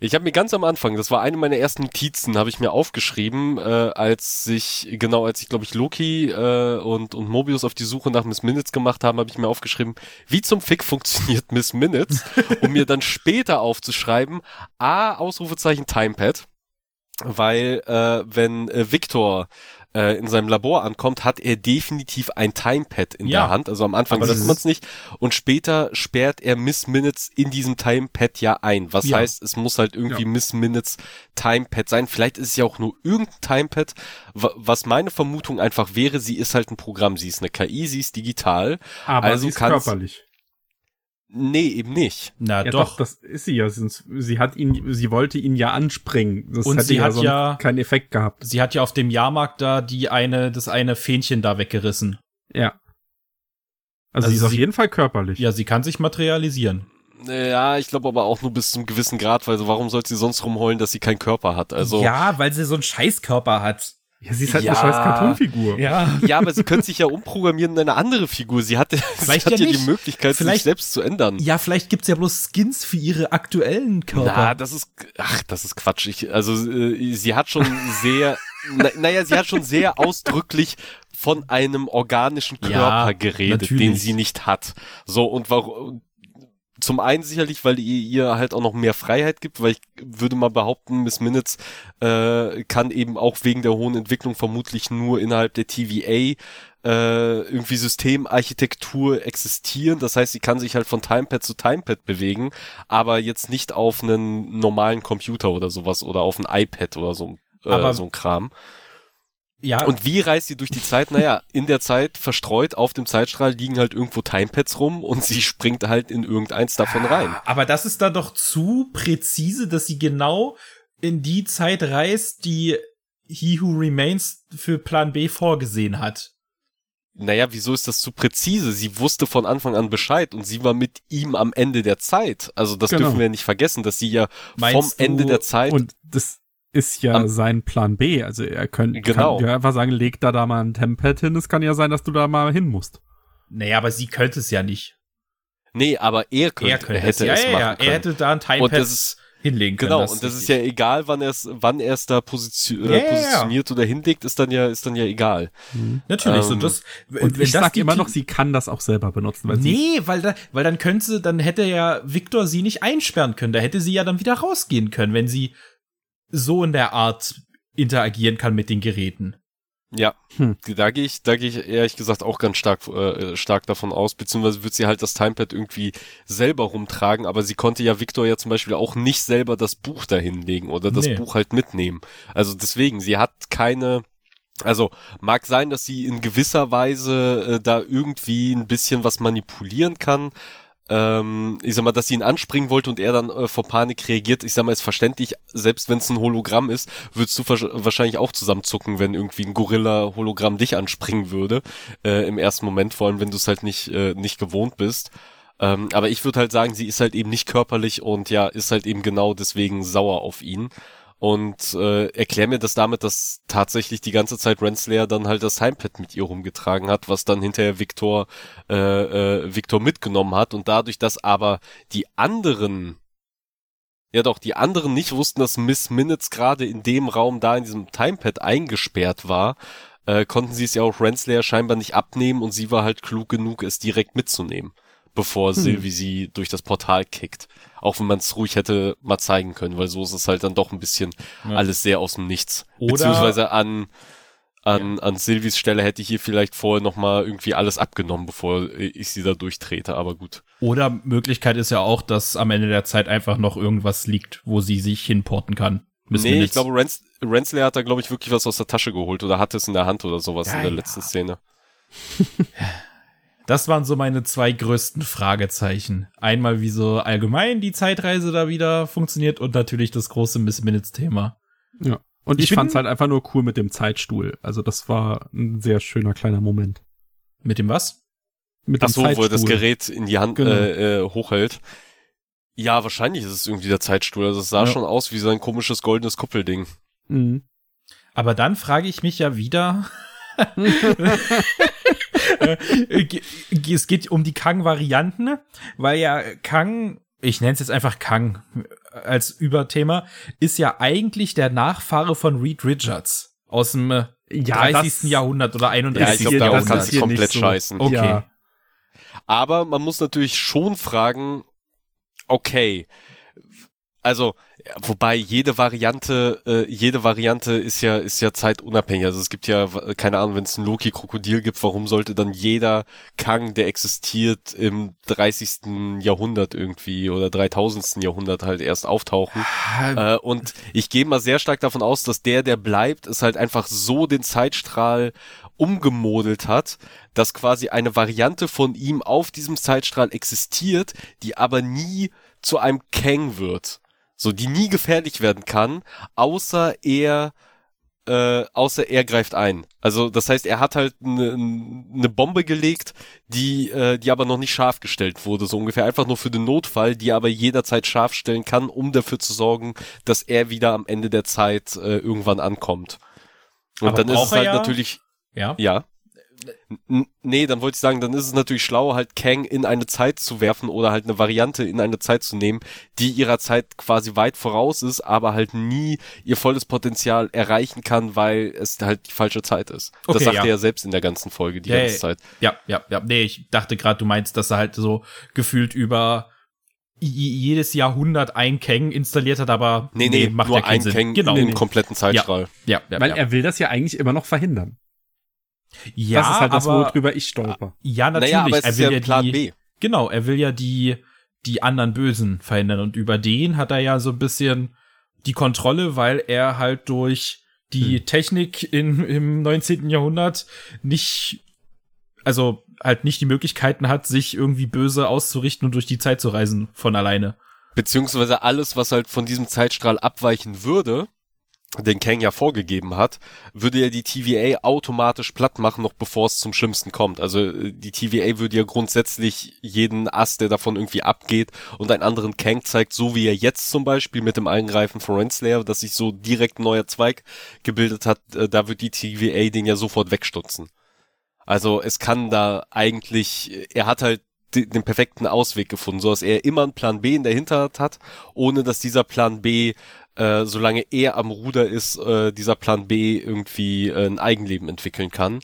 Speaker 2: ich habe mir ganz am Anfang, das war eine meiner ersten Notizen, habe ich mir aufgeschrieben, äh, als ich, genau als ich glaube ich Loki äh, und, und Mobius auf die Suche nach Miss Minutes gemacht haben, habe ich mir aufgeschrieben, wie zum Fick funktioniert [LAUGHS] Miss Minutes, um mir dann später aufzuschreiben, A, Ausrufezeichen Timepad, weil äh, wenn äh, Victor äh, in seinem Labor ankommt, hat er definitiv ein Timepad in
Speaker 3: Ja.
Speaker 2: der Hand. Also am Anfang sieht man es nicht. Und später sperrt er Miss Minutes in diesem Timepad ja ein. Was
Speaker 3: Ja.
Speaker 2: heißt, es muss halt irgendwie Miss Minutes Timepad sein. Vielleicht ist es ja auch nur irgendein Timepad. Wa- Was meine Vermutung einfach wäre, sie ist halt ein Programm. Sie ist eine KI, sie ist digital.
Speaker 4: Aber
Speaker 2: Also
Speaker 4: sie ist körperlich.
Speaker 2: Nee, eben nicht.
Speaker 3: Na
Speaker 4: Ja,
Speaker 3: doch.
Speaker 4: doch. das ist sie ja. Sonst- Sie hat ihn, sie wollte ihn ja anspringen. Das
Speaker 3: Und
Speaker 4: hätte
Speaker 3: sie
Speaker 4: ja
Speaker 3: hat
Speaker 4: sonst
Speaker 3: ja-
Speaker 4: keinen Effekt gehabt.
Speaker 3: Sie hat ja auf dem Jahrmarkt da die eine, das eine Fähnchen da weggerissen.
Speaker 4: Ja. Also,
Speaker 3: Also
Speaker 4: sie ist auf jeden Fall körperlich.
Speaker 3: Ja, sie kann sich materialisieren.
Speaker 2: Ja, ich glaube aber auch nur bis zum gewissen Grad, weil so, warum sollte sie sonst rumheulen, dass sie keinen Körper hat? Also
Speaker 3: ja, weil sie so einen Scheißkörper hat.
Speaker 4: Ja, sie ist halt
Speaker 2: Ja.
Speaker 4: eine scheiß Cartoonfigur.
Speaker 3: Ja.
Speaker 2: Ja, aber sie könnte sich ja umprogrammieren in eine andere Figur. Sie hat, [LAUGHS] sie
Speaker 3: Vielleicht
Speaker 2: hat
Speaker 3: ja
Speaker 2: ja, die. Möglichkeit, sich
Speaker 3: Vielleicht-
Speaker 2: selbst zu ändern.
Speaker 3: Ja, vielleicht gibt's ja bloß Skins für ihre aktuellen Körper.
Speaker 2: Na, das ist, ach, das ist Quatsch. Ich, also, äh, sie hat schon sehr, [LAUGHS] na, naja, sie hat schon sehr ausdrücklich von einem organischen
Speaker 3: Ja,
Speaker 2: Körper geredet,
Speaker 3: natürlich.
Speaker 2: den sie nicht hat. So, und warum, zum einen sicherlich, weil ihr ihr halt auch noch mehr Freiheit gibt, weil ich würde mal behaupten, Miss Minutes äh, kann eben auch wegen der hohen Entwicklung vermutlich nur innerhalb der TVA äh, irgendwie Systemarchitektur existieren. Das heißt, sie kann sich halt von Timepad zu Timepad bewegen, aber jetzt nicht auf einen normalen Computer oder sowas oder auf ein iPad oder so, äh,
Speaker 3: Aber-
Speaker 2: so ein Kram.
Speaker 3: Ja,
Speaker 2: Und wie reist sie durch die Zeit? Naja, in der Zeit verstreut auf dem Zeitstrahl liegen halt irgendwo Timepads rum und sie springt halt in irgendeins davon rein.
Speaker 3: aber das ist dann doch zu präzise, dass sie genau in die Zeit reist, die He Who Remains für Plan B vorgesehen hat.
Speaker 2: naja, wieso ist das zu präzise? Sie wusste von Anfang an Bescheid und sie war mit ihm am Ende der Zeit. Also das
Speaker 4: Genau.
Speaker 2: dürfen wir nicht vergessen, dass sie ja
Speaker 3: Meinst
Speaker 2: vom Ende der Zeit
Speaker 4: Und das ist ja
Speaker 2: Am-
Speaker 4: sein Plan B. Also er könnte
Speaker 2: Genau.
Speaker 4: kann ja einfach sagen, leg da da mal ein Tempad hin. Es kann ja sein, dass du da mal hin musst.
Speaker 3: Naja, aber sie könnte es ja nicht.
Speaker 2: Nee, aber er könnte,
Speaker 3: er könnte
Speaker 2: hätte
Speaker 3: es. Ja,
Speaker 2: es
Speaker 3: ja,
Speaker 2: machen
Speaker 3: ja.
Speaker 2: können.
Speaker 3: Er hätte da ein Timepad hinlegen können.
Speaker 2: genau und das ist ja egal, wann er es wann er es da positio
Speaker 3: Ja, ja,
Speaker 2: äh,
Speaker 3: ja.
Speaker 2: positioniert oder hinlegt, ist dann ja ist dann ja egal.
Speaker 3: Natürlich, so
Speaker 2: ähm,
Speaker 3: das.
Speaker 4: Und ich
Speaker 3: das
Speaker 4: sag immer noch, sie kann das auch selber benutzen. Weil sie,
Speaker 3: Nee, weil, da, weil dann könnte sie, dann hätte ja Victor sie nicht einsperren können. Da hätte sie ja dann wieder rausgehen können, wenn sie so in der Art interagieren kann mit den Geräten.
Speaker 2: Ja,
Speaker 4: Hm.
Speaker 2: da gehe ich, da gehe ich ehrlich gesagt auch ganz stark, äh, stark davon aus, beziehungsweise wird sie halt das Timepad irgendwie selber rumtragen, aber sie konnte ja Victor ja zum Beispiel auch nicht selber das Buch dahin legen oder das
Speaker 3: Nee.
Speaker 2: Buch halt mitnehmen. Also deswegen, sie hat keine, also mag sein, dass sie in gewisser Weise äh, da irgendwie ein bisschen was manipulieren kann. Ähm, ich sag mal, dass sie ihn anspringen wollte und er dann äh, vor Panik reagiert. Ich sag mal, ist verständlich, selbst wenn es ein Hologramm ist, würdest du wahrsch- wahrscheinlich auch zusammenzucken, wenn irgendwie ein Gorilla-Hologramm dich anspringen würde, äh, im ersten Moment, vor allem wenn du es halt nicht, äh, nicht gewohnt bist. Ähm, aber ich würde halt sagen, sie ist halt eben nicht körperlich und ja, ist halt eben genau deswegen sauer auf ihn. Und äh, erklär mir das damit, dass tatsächlich die ganze Zeit Renslayer dann halt das Timepad mit ihr rumgetragen hat, was dann hinterher Victor, äh, äh, Victor mitgenommen hat. Und dadurch, dass aber die anderen, ja doch, die anderen nicht wussten, dass Miss Minutes gerade in dem Raum da in diesem Timepad eingesperrt war, äh, konnten sie es ja auch Renslayer scheinbar nicht abnehmen und sie war halt klug genug, es direkt mitzunehmen, bevor
Speaker 4: Hm.
Speaker 2: Sylvie sie durch das Portal kickt. Auch wenn man es ruhig hätte mal zeigen können, weil so ist es halt dann doch ein bisschen
Speaker 3: Ja.
Speaker 2: alles sehr aus dem Nichts.
Speaker 3: Oder-
Speaker 2: Beziehungsweise an, an, an Sylvies Stelle hätte ich hier vielleicht vorher nochmal irgendwie alles abgenommen, bevor ich sie da durchtrete, aber gut.
Speaker 3: Oder Möglichkeit ist ja auch, dass am Ende der Zeit einfach noch irgendwas liegt, wo sie sich hinporten kann.
Speaker 2: Nee, ich glaube, Rens Renslayer hat da, glaube ich, wirklich was aus der Tasche geholt oder hatte es in der Hand oder sowas
Speaker 3: Ja,
Speaker 2: in der
Speaker 3: ja.
Speaker 2: letzten Szene. [LAUGHS]
Speaker 3: Das waren so meine zwei größten Fragezeichen. Einmal, wie so allgemein die Zeitreise da wieder funktioniert und natürlich das große Miss Minutes Thema.
Speaker 4: Ja. Und
Speaker 3: Ich
Speaker 4: ich, fand's halt einfach nur cool mit dem Zeitstuhl. Also das war ein sehr schöner kleiner Moment.
Speaker 3: Mit dem was?
Speaker 4: Mit
Speaker 2: Ach
Speaker 4: dem
Speaker 2: so, wo er das
Speaker 4: Zeitstuhl.
Speaker 2: Gerät in die Hand
Speaker 4: Genau.
Speaker 2: äh, äh, hochhält. Ja, wahrscheinlich ist es irgendwie der Zeitstuhl. Also es sah
Speaker 3: Ja.
Speaker 2: schon aus wie so ein komisches goldenes Kuppelding.
Speaker 4: Mhm.
Speaker 3: Aber dann frage ich mich ja wieder. [LAUGHS] [LAUGHS] Äh, es geht um die Kang-Varianten, weil ja Kang, ich nenne es jetzt einfach Kang als Überthema, ist ja eigentlich der Nachfahre von Reed Richards aus dem äh,
Speaker 4: Ja,
Speaker 3: 30.
Speaker 4: das-
Speaker 3: Jahrhundert oder 31.
Speaker 2: Ja, ich glaube, darauf kannst du komplett
Speaker 4: so.
Speaker 2: scheißen.
Speaker 3: Okay.
Speaker 4: Ja.
Speaker 2: Aber man muss natürlich schon fragen, okay, also wobei jede Variante, äh, jede Variante ist ja ist ja zeitunabhängig. Also es gibt ja keine Ahnung, wenn es ein Loki Krokodil gibt, warum sollte dann jeder Kang, der existiert im 30. Jahrhundert irgendwie oder 3000. Jahrhundert halt erst auftauchen? Äh, und ich gehe mal sehr stark davon aus, dass der, der bleibt, es halt einfach so den Zeitstrahl umgemodelt hat, dass quasi eine Variante von ihm auf diesem Zeitstrahl existiert, die aber nie zu einem Kang wird. So, die nie gefährlich werden kann, außer er äh, außer er greift ein. Also das heißt, er hat halt eine ne Bombe gelegt, die äh, die aber noch nicht scharf gestellt wurde, so ungefähr einfach nur für den Notfall, die er aber jederzeit scharf stellen kann, um dafür zu sorgen, dass er wieder am Ende der Zeit äh, irgendwann ankommt. Und
Speaker 3: Aber
Speaker 2: dann ist es halt
Speaker 3: ja-
Speaker 2: natürlich
Speaker 3: Ja.
Speaker 2: ja. Nee, dann wollte ich sagen, dann ist es natürlich schlau, halt Kang in eine Zeit zu werfen oder halt eine Variante in eine Zeit zu nehmen, die ihrer Zeit quasi weit voraus ist, aber halt nie ihr volles Potenzial erreichen kann, weil es halt die falsche Zeit ist. das
Speaker 3: Okay,
Speaker 2: sagt
Speaker 3: ja.
Speaker 2: er ja selbst in der ganzen Folge, die
Speaker 3: Ja,
Speaker 2: ganze
Speaker 3: ja,
Speaker 2: Zeit.
Speaker 3: Ja, ja, ja. Nee, ich dachte gerade, du meinst, dass er halt so gefühlt über jedes Jahrhundert ein Kang installiert hat, aber
Speaker 2: Nee, nee,
Speaker 3: macht
Speaker 2: nur
Speaker 3: ja keinen
Speaker 2: ein
Speaker 3: Sinn.
Speaker 2: Kang
Speaker 3: genau.
Speaker 2: in den kompletten Zeitstrahl.
Speaker 3: ja, ja,
Speaker 4: Weil
Speaker 3: ja.
Speaker 4: er will das ja eigentlich immer noch verhindern.
Speaker 3: Ja,
Speaker 4: das ist halt das,
Speaker 3: aber,
Speaker 4: worüber ich stolper.
Speaker 3: Ja, natürlich.
Speaker 2: Naja, aber es
Speaker 3: er
Speaker 2: ist
Speaker 3: will
Speaker 2: ja Plan
Speaker 3: die,
Speaker 2: B.
Speaker 3: Genau, er will ja die, die anderen Bösen verhindern und über den hat er ja so ein bisschen die Kontrolle, weil er halt durch die Technik in, im 19. Jahrhundert nicht, also halt nicht die Möglichkeiten hat, sich irgendwie böse auszurichten und durch die Zeit zu reisen von alleine.
Speaker 2: Beziehungsweise alles, was halt von diesem Zeitstrahl abweichen würde, den Kang ja vorgegeben hat, würde ja die TVA automatisch platt machen, noch bevor es zum Schlimmsten kommt. Also äh, die TVA würde ja grundsätzlich jeden Ast, der davon irgendwie abgeht und einen anderen Kang zeigt, so wie er jetzt zum Beispiel mit dem Eingreifen von Renslayer, dass sich so direkt ein neuer Zweig gebildet hat, äh, da wird die TVA den ja sofort wegstutzen. Also es kann da eigentlich, er hat halt den perfekten Ausweg gefunden, so dass er immer einen Plan B in der Hinterhand hat, ohne dass dieser Plan B äh, solange er am Ruder ist, äh, dieser Plan B irgendwie äh, ein Eigenleben entwickeln kann.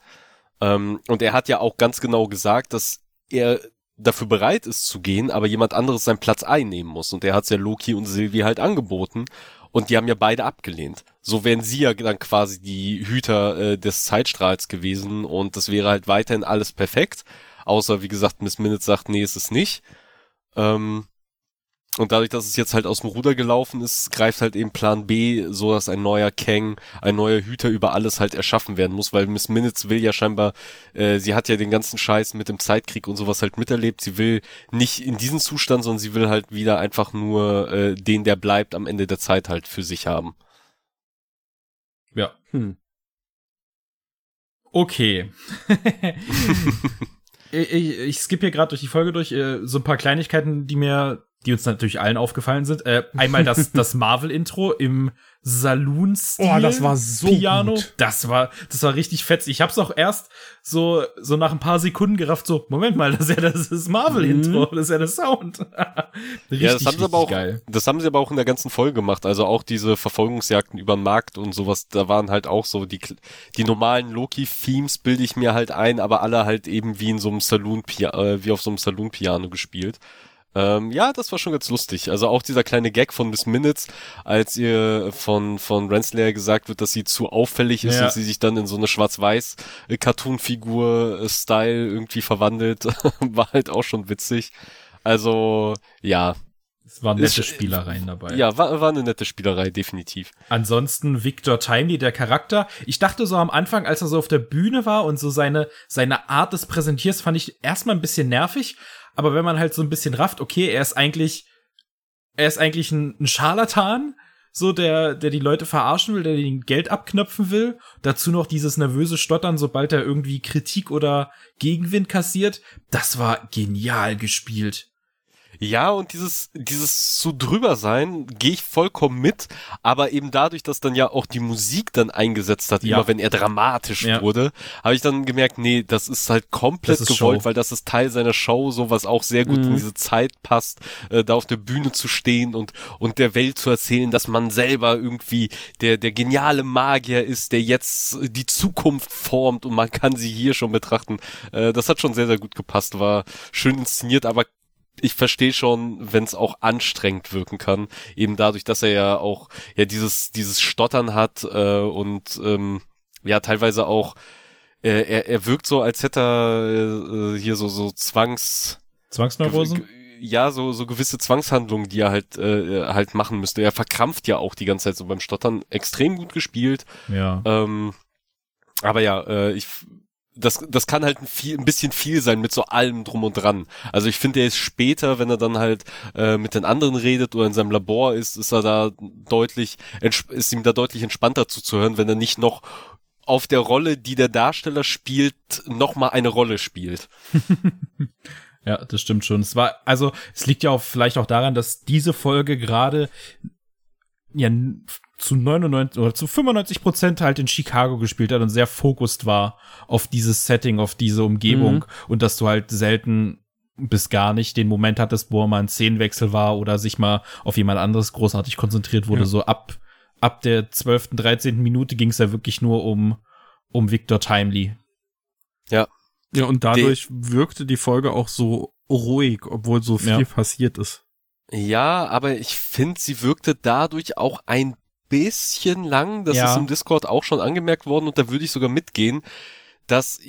Speaker 2: Ähm, und er hat ja auch ganz genau gesagt, dass er dafür bereit ist zu gehen, aber jemand anderes seinen Platz einnehmen muss. Und er hat es ja Loki und Sylvie halt angeboten. Und die haben ja beide abgelehnt. So wären sie ja dann quasi die Hüter äh, des Zeitstrahls gewesen und das wäre halt weiterhin alles perfekt. Außer, wie gesagt, Miss Minutes sagt, nee, ist es nicht. Ähm, und dadurch, dass es jetzt halt aus dem Ruder gelaufen ist, greift halt eben Plan B, so dass ein neuer Kang, ein neuer Hüter über alles halt erschaffen werden muss, weil Miss Minutes will ja scheinbar, äh, sie hat ja den ganzen Scheiß mit dem Zeitkrieg und sowas halt miterlebt. Sie will nicht in diesen Zustand, sondern sie will halt wieder einfach nur äh, den, der bleibt, am Ende der Zeit halt für sich haben.
Speaker 3: Ja. Hm. Okay. [LAUGHS] [LAUGHS] ich, ich, ich skippe hier gerade durch die Folge durch, äh, so ein paar Kleinigkeiten, die mir die uns natürlich allen aufgefallen sind. Äh, einmal das, [LAUGHS] das Marvel-Intro im Saloon-Stil.
Speaker 4: Oh, das war so
Speaker 3: Piano.
Speaker 4: gut.
Speaker 3: Das war, das war richtig fett. Ich hab's auch erst so, so nach ein paar Sekunden gerafft, so, Moment mal, das ist ja das, das Marvel-Intro, mhm. das ist ja der Sound. [LAUGHS]
Speaker 2: richtig, ja, das haben sie aber auch, geil. das haben sie aber auch in der ganzen Folge gemacht. Also auch diese Verfolgungsjagden über den Markt und sowas, da waren halt auch so die, die normalen Loki-Themes bilde ich mir halt ein, aber alle halt eben wie in so einem Saloon, äh, wie auf so einem Saloon-Piano gespielt. Ähm, ja, das war schon ganz lustig. Also auch dieser kleine Gag von Miss Minutes, als ihr von, von Renslayer gesagt wird, dass sie zu auffällig ist ja. und sie sich dann in so eine schwarz-weiß Cartoon-Figur-Style irgendwie verwandelt, [LAUGHS] war halt auch schon witzig. Also, ja.
Speaker 3: Es waren nette ist, Spielereien dabei.
Speaker 2: Ja, war, war eine nette Spielerei, definitiv.
Speaker 3: Ansonsten Victor Timely, der Charakter. Ich dachte so am Anfang, als er so auf der Bühne war und so seine, seine Art des Präsentiers fand ich erstmal ein bisschen nervig, aber wenn man halt so ein bisschen rafft, okay, er ist eigentlich, er ist eigentlich ein, ein Scharlatan, so der, der die Leute verarschen will, der den Geld abknöpfen will. Dazu noch dieses nervöse Stottern, sobald er irgendwie Kritik oder Gegenwind kassiert. Das war genial gespielt.
Speaker 2: Ja, und dieses, dieses zu drüber sein, gehe ich vollkommen mit, aber eben dadurch, dass dann ja auch die Musik dann eingesetzt hat, ja. immer wenn er dramatisch ja. wurde, habe ich dann gemerkt, nee, das ist halt komplett ist gewollt, Show. weil das ist Teil seiner Show, so was auch sehr gut mhm. in diese Zeit passt, äh, da auf der Bühne zu stehen und, und der Welt zu erzählen, dass man selber irgendwie der, der geniale Magier ist, der jetzt die Zukunft formt und man kann sie hier schon betrachten. Äh, das hat schon sehr, sehr gut gepasst, war schön inszeniert, aber ich verstehe schon, wenn es auch anstrengend wirken kann, eben dadurch, dass er ja auch ja dieses dieses Stottern hat äh, und ähm, ja teilweise auch äh, er er wirkt so, als hätte er äh, hier so so Zwangs
Speaker 3: Zwangsneurosen
Speaker 2: ja, so, so gewisse Zwangshandlungen, die er halt, äh, halt machen müsste. Er verkrampft ja auch die ganze Zeit so beim Stottern. Extrem gut gespielt.
Speaker 3: Ja.
Speaker 2: Ähm, aber ja, äh, ich das, das kann halt ein, viel, ein bisschen viel sein mit so allem drum und dran. Also ich finde, er ist später, wenn er dann halt äh, mit den anderen redet oder in seinem Labor ist, ist er da deutlich, ist ihm da deutlich entspannter zuzuhören, wenn er nicht noch auf der Rolle, die der Darsteller spielt, noch mal eine Rolle spielt. [LAUGHS]
Speaker 3: ja, das stimmt schon. Es war, also es liegt ja auch vielleicht auch daran, dass diese Folge gerade ja zu 99 oder zu 95 Prozent halt in Chicago gespielt hat und sehr fokussiert war auf dieses Setting, auf diese Umgebung mhm. und dass du halt selten bis gar nicht den Moment hattest, wo mal ein Szenenwechsel war oder sich mal auf jemand anderes großartig konzentriert wurde. Ja. So ab, ab der 12., 13. Minute ging es ja wirklich nur um, um Victor Timely.
Speaker 2: Ja.
Speaker 4: Ja, und dadurch De wirkte die Folge auch so ruhig, obwohl so viel ja. passiert ist.
Speaker 2: Ja, aber ich finde, sie wirkte dadurch auch ein bisschen lang. Das ja. ist im Discord auch schon angemerkt worden und da würde ich sogar mitgehen, dass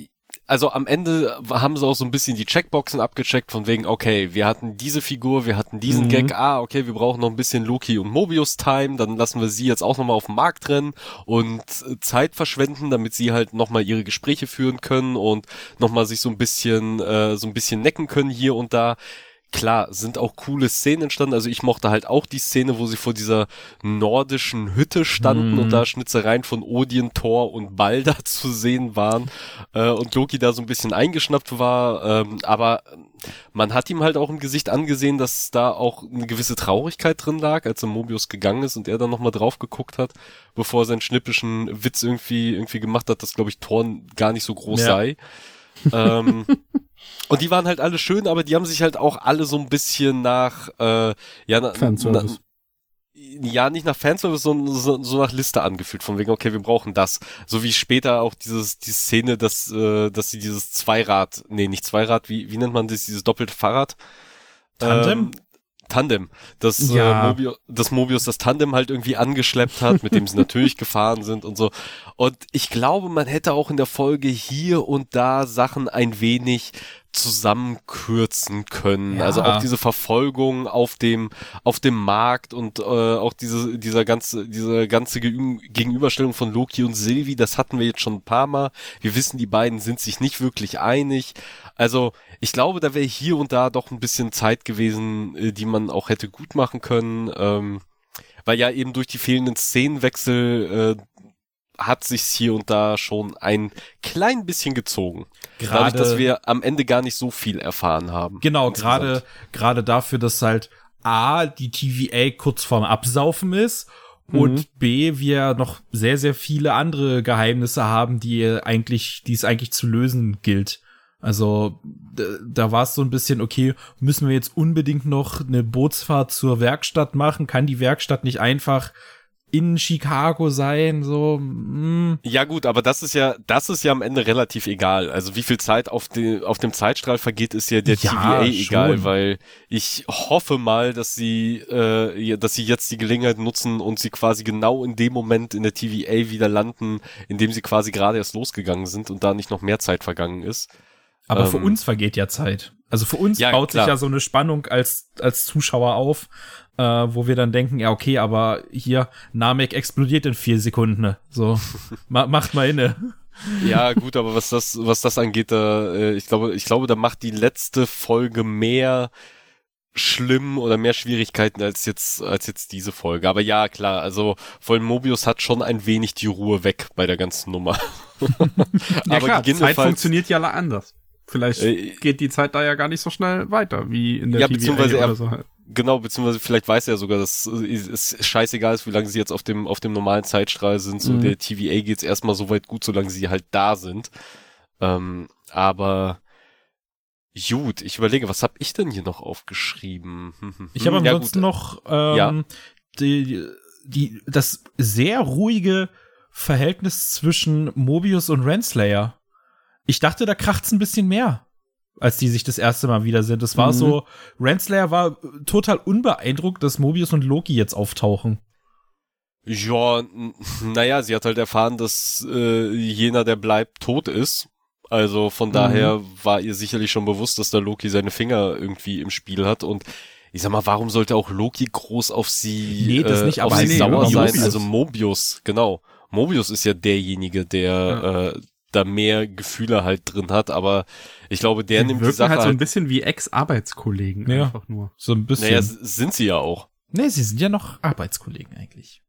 Speaker 2: also am Ende haben sie auch so ein bisschen die Checkboxen abgecheckt von wegen, okay, wir hatten diese Figur, wir hatten diesen mhm. Gag, ah, okay, wir brauchen noch ein bisschen Loki und Mobius Time, dann lassen wir sie jetzt auch nochmal auf dem Markt rennen und Zeit verschwenden, damit sie halt nochmal ihre Gespräche führen können und nochmal sich so ein bisschen, äh, so ein bisschen necken können hier und da klar, sind auch coole Szenen entstanden. Also ich mochte halt auch die Szene, wo sie vor dieser nordischen Hütte standen
Speaker 3: Mhm.
Speaker 2: und da Schnitzereien von Odin, Thor und Balder [LAUGHS] zu sehen waren äh, und Loki da so ein bisschen eingeschnappt war. Ähm, aber man hat ihm halt auch im Gesicht angesehen, dass da auch eine gewisse Traurigkeit drin lag, als er Mobius gegangen ist und er dann nochmal drauf geguckt hat, bevor er seinen schnippischen Witz irgendwie irgendwie gemacht hat, dass glaube ich Thor gar nicht so groß
Speaker 3: Ja.
Speaker 2: sei. [LAUGHS] ähm, und die waren halt alle schön, aber die haben sich halt auch alle so ein bisschen nach, äh, ja, na,
Speaker 4: Fanservice.
Speaker 2: Na, ja, nicht nach Fanservice, sondern so, so nach Liste angefühlt, von wegen, okay, wir brauchen das. So wie später auch dieses, die Szene, dass, äh, dass sie dieses Zweirad, nee, nicht Zweirad, wie, wie nennt man das, dieses doppelte Fahrrad?
Speaker 3: Tandem?
Speaker 2: Ähm, Tandem. Dass,
Speaker 4: Ja.
Speaker 2: äh, Mobius, dass Mobius das Tandem halt irgendwie angeschleppt hat, mit dem sie natürlich [LAUGHS] gefahren sind und so. Und ich glaube, man hätte auch in der Folge hier und da Sachen ein wenig zusammenkürzen können.
Speaker 3: Ja.
Speaker 2: Also auch diese Verfolgung auf dem auf dem Markt und äh, auch diese dieser ganze diese ganze Geü- Gegenüberstellung von Loki und Sylvie, das hatten wir jetzt schon ein paar Mal. Wir wissen, die beiden sind sich nicht wirklich einig. Also ich glaube, da wäre hier und da doch ein bisschen Zeit gewesen, äh, die man auch hätte gut machen können. Ähm, weil ja eben durch die fehlenden Szenenwechsel äh, hat sich's hier und da schon ein klein bisschen gezogen. Dadurch, dass wir am Ende gar nicht so viel erfahren haben.
Speaker 3: Genau, gerade gerade dafür, dass halt A, die TVA kurz vorm Absaufen ist und B, wir noch sehr, sehr viele andere Geheimnisse haben, die eigentlich, die es eigentlich zu lösen gilt. Also da war es so ein bisschen, okay, müssen wir jetzt unbedingt noch eine Bootsfahrt zur Werkstatt machen? Kann die Werkstatt nicht einfach in Chicago sein? So, mm,
Speaker 2: Ja gut, aber das ist ja, das ist ja am Ende relativ egal. Also wie viel Zeit auf, den, auf dem Zeitstrahl vergeht, ist ja der
Speaker 3: Ja,
Speaker 2: TVA egal,
Speaker 3: schon.
Speaker 2: weil ich hoffe mal, dass sie, äh, dass sie jetzt die Gelegenheit nutzen und sie quasi genau in dem Moment in der TVA wieder landen, in dem sie quasi gerade erst losgegangen sind und da nicht noch mehr Zeit vergangen ist.
Speaker 3: Aber für
Speaker 2: Ähm,
Speaker 3: uns vergeht ja Zeit. Also für uns
Speaker 2: Ja,
Speaker 3: baut
Speaker 2: klar.
Speaker 3: sich ja so eine Spannung als, als Zuschauer auf, äh, wo wir dann denken, ja, okay, aber hier, Namek explodiert in vier Sekunden. ne? So, [LAUGHS] ma, macht mal inne.
Speaker 2: Ja, gut, aber was das, was das angeht, da, äh, ich glaube, ich glaube, da macht die letzte Folge mehr schlimm oder mehr Schwierigkeiten als jetzt, als jetzt diese Folge. Aber ja, klar, also vor allem Mobius hat schon ein wenig die Ruhe weg bei der ganzen Nummer. [LAUGHS] [LAUGHS]
Speaker 4: Ja
Speaker 2: aber
Speaker 4: klar, Zeit funktioniert ja anders. Vielleicht
Speaker 2: Äh,
Speaker 4: geht die Zeit da ja gar nicht so schnell weiter, wie in der
Speaker 2: Ja,
Speaker 4: TVA
Speaker 2: beziehungsweise er-
Speaker 4: oder so halt.
Speaker 2: Genau, beziehungsweise vielleicht weiß er ja sogar, dass es scheißegal ist, wie lange sie jetzt auf dem, auf dem normalen Zeitstrahl sind. So
Speaker 4: Mhm.
Speaker 2: der TVA geht's erstmal so weit gut, solange sie halt da sind. Ähm, aber gut, ich überlege, was habe ich denn hier noch aufgeschrieben? [LAUGHS]
Speaker 3: Ich habe
Speaker 2: ja,
Speaker 3: ansonsten
Speaker 2: gut.
Speaker 3: noch ähm,
Speaker 2: Ja.
Speaker 3: die, die, das sehr ruhige Verhältnis zwischen Mobius und Renslayer. Ich dachte, da kracht's ein bisschen mehr, als die sich das erste Mal wieder sind. Es war
Speaker 4: Mhm.
Speaker 3: so, Renslayer war total unbeeindruckt, dass Mobius und Loki jetzt auftauchen.
Speaker 2: Ja, naja, sie hat halt erfahren, dass äh, jener, der bleibt, tot ist. Also von daher war ihr sicherlich schon bewusst, dass da Loki seine Finger irgendwie im Spiel hat und ich sag mal, warum sollte auch Loki groß auf sie,
Speaker 3: Nee, das
Speaker 2: äh,
Speaker 3: nicht,
Speaker 2: auf
Speaker 3: aber
Speaker 2: sie
Speaker 4: nee,
Speaker 2: sauer
Speaker 4: Mobius.
Speaker 2: sein? Also Mobius, genau. Mobius ist ja derjenige, der äh, da mehr Gefühle halt drin hat, aber ich glaube, der
Speaker 4: Die
Speaker 2: nimmt die Sache
Speaker 4: halt so ein
Speaker 2: halt,
Speaker 4: bisschen wie Ex-Arbeitskollegen
Speaker 3: Ja.
Speaker 4: einfach nur.
Speaker 3: So ein bisschen.
Speaker 2: naja, sind sie ja auch.
Speaker 3: nee, sie sind ja noch Arbeitskollegen eigentlich.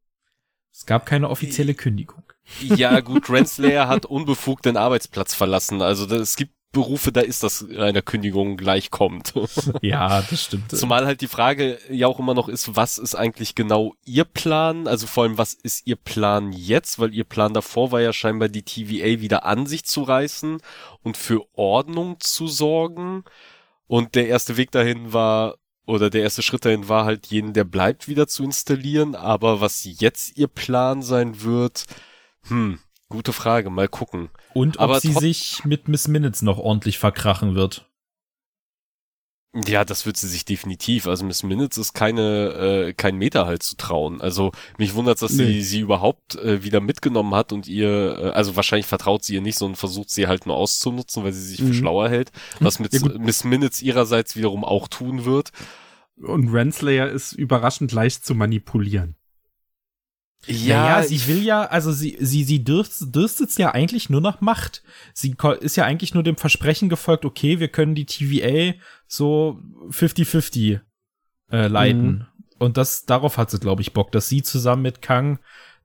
Speaker 3: Es gab keine offizielle Kündigung.
Speaker 2: Ja, gut, [LAUGHS] Renslayer hat unbefugt den Arbeitsplatz verlassen. Also das, es gibt Berufe, da ist das einer Kündigung gleich kommt. [LAUGHS]
Speaker 3: Ja, das stimmt.
Speaker 2: Zumal halt die Frage ja auch immer noch ist, was ist eigentlich genau ihr Plan? Also vor allem, was ist ihr Plan jetzt? Weil ihr Plan davor war ja scheinbar die TVA wieder an sich zu reißen und für Ordnung zu sorgen. Und der erste Weg dahin war, oder der erste Schritt dahin war halt, jeden, der bleibt, wieder zu installieren. Aber was jetzt ihr Plan sein wird, hm, gute Frage, mal gucken.
Speaker 3: Und ob
Speaker 2: aber
Speaker 3: sie sich mit Miss Minutes noch ordentlich verkrachen wird.
Speaker 2: Ja, das wird sie sich definitiv. Also Miss Minutes ist keine, äh, kein Meter halt zu trauen. Also mich wundert, dass
Speaker 4: Nee.
Speaker 2: sie sie überhaupt äh, wieder mitgenommen hat und ihr, äh, also wahrscheinlich vertraut sie ihr nicht, sondern versucht sie halt nur auszunutzen, weil sie sich für
Speaker 4: Mhm.
Speaker 2: schlauer hält. Was mit
Speaker 4: Ja.
Speaker 2: Miss Minutes ihrerseits wiederum auch tun wird.
Speaker 4: Und Renslayer ist überraschend leicht zu manipulieren.
Speaker 3: Ja, naja, sie will ja, also sie, sie, sie dürstet, dürstet ja eigentlich nur nach Macht. Sie ist ja eigentlich nur dem Versprechen gefolgt, okay, wir können die TVA so 50-50 äh, leiten. Mhm. Und das, darauf hat sie, glaube ich, Bock, dass sie zusammen mit Kang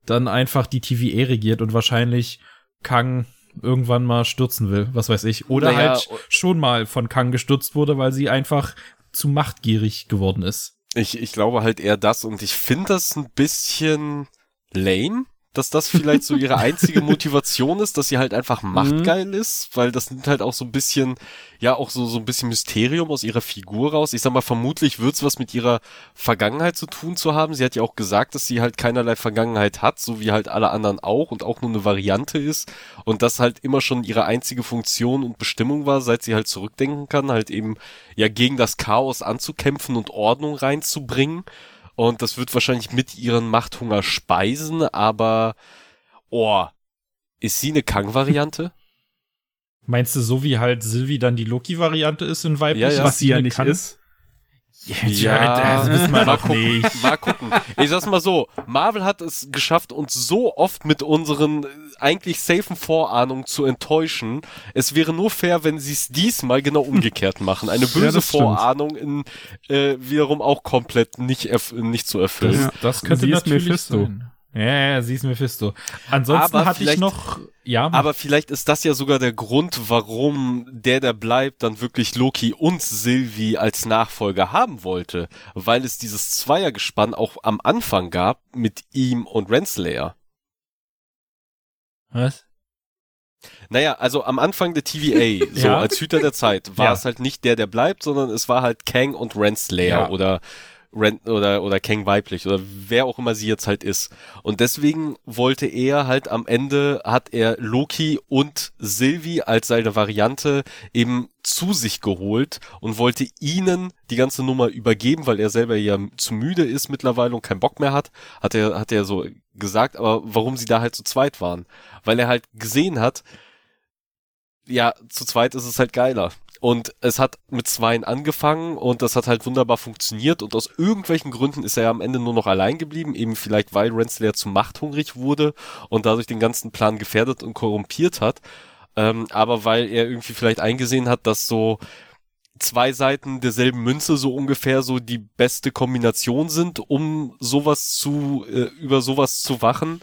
Speaker 3: dann einfach die TVA regiert und wahrscheinlich Kang irgendwann mal stürzen will, was weiß ich. Oder naja, halt schon mal von Kang gestürzt wurde, weil sie einfach zu machtgierig geworden ist.
Speaker 2: Ich, ich glaube halt eher das und ich finde das ein bisschen lame, dass das vielleicht so ihre einzige [LAUGHS] Motivation ist, dass sie halt einfach mhm. machtgeil ist, weil das nimmt halt auch so ein bisschen, ja, auch so, so ein bisschen Mysterium aus ihrer Figur raus. Ich sag mal, vermutlich wird's was mit ihrer Vergangenheit zu tun zu haben. Sie hat ja auch gesagt, dass sie halt keinerlei Vergangenheit hat, so wie halt alle anderen auch und auch nur eine Variante ist und das halt immer schon ihre einzige Funktion und Bestimmung war, seit sie halt zurückdenken kann, halt eben ja gegen das Chaos anzukämpfen und Ordnung reinzubringen. Und das wird wahrscheinlich mit ihren Machthunger speisen, aber oh, ist sie eine Kang-Variante?
Speaker 3: Meinst du, so wie halt Sylvie dann die Loki-Variante ist in weiblich,
Speaker 4: ja, ja. was sie ja nicht kann? ist?
Speaker 2: Ja, das wissen wir mal gucken, nicht. Mal gucken. Ich sag's mal so, Marvel hat es geschafft, uns so oft mit unseren äh, eigentlich safen Vorahnungen zu enttäuschen. Es wäre nur fair, wenn sie es diesmal genau umgekehrt [LAUGHS] machen. Eine böse ja, Vorahnung in äh, wiederum auch komplett nicht, nicht zu erfüllen.
Speaker 3: Das, das könnte sie natürlich Mephisto. sein. Ja, ja, sie ist Mephisto. Ansonsten aber hatte ich noch, ja.
Speaker 2: Aber vielleicht ist das ja sogar der Grund, warum der, der bleibt, dann wirklich Loki und Sylvie als Nachfolger haben wollte. Weil es dieses Zweiergespann auch am Anfang gab mit ihm und Renslayer.
Speaker 3: Was?
Speaker 2: Naja, also am Anfang der TVA, [LAUGHS] so ja? als Hüter der Zeit, war ja. es halt nicht der, der bleibt, sondern es war halt Kang und Renslayer ja. oder Rent oder oder Kang weiblich oder wer auch immer sie jetzt halt ist. Und deswegen wollte er halt am Ende hat er Loki und Sylvie als seine Variante eben zu sich geholt und wollte ihnen die ganze Nummer übergeben, weil er selber ja zu müde ist mittlerweile und keinen Bock mehr hat, hat er hat er so gesagt, aber warum sie da halt zu zweit waren, weil er halt gesehen hat, ja, zu zweit ist es halt geiler. Und es hat mit Zweien angefangen und das hat halt wunderbar funktioniert und aus irgendwelchen Gründen ist er ja am Ende nur noch allein geblieben, eben vielleicht weil Renslayer zu machthungrig wurde und dadurch den ganzen Plan gefährdet und korrumpiert hat. Ähm, aber weil er irgendwie vielleicht eingesehen hat, dass so zwei Seiten derselben Münze so ungefähr so die beste Kombination sind, um sowas zu, äh, über sowas zu wachen,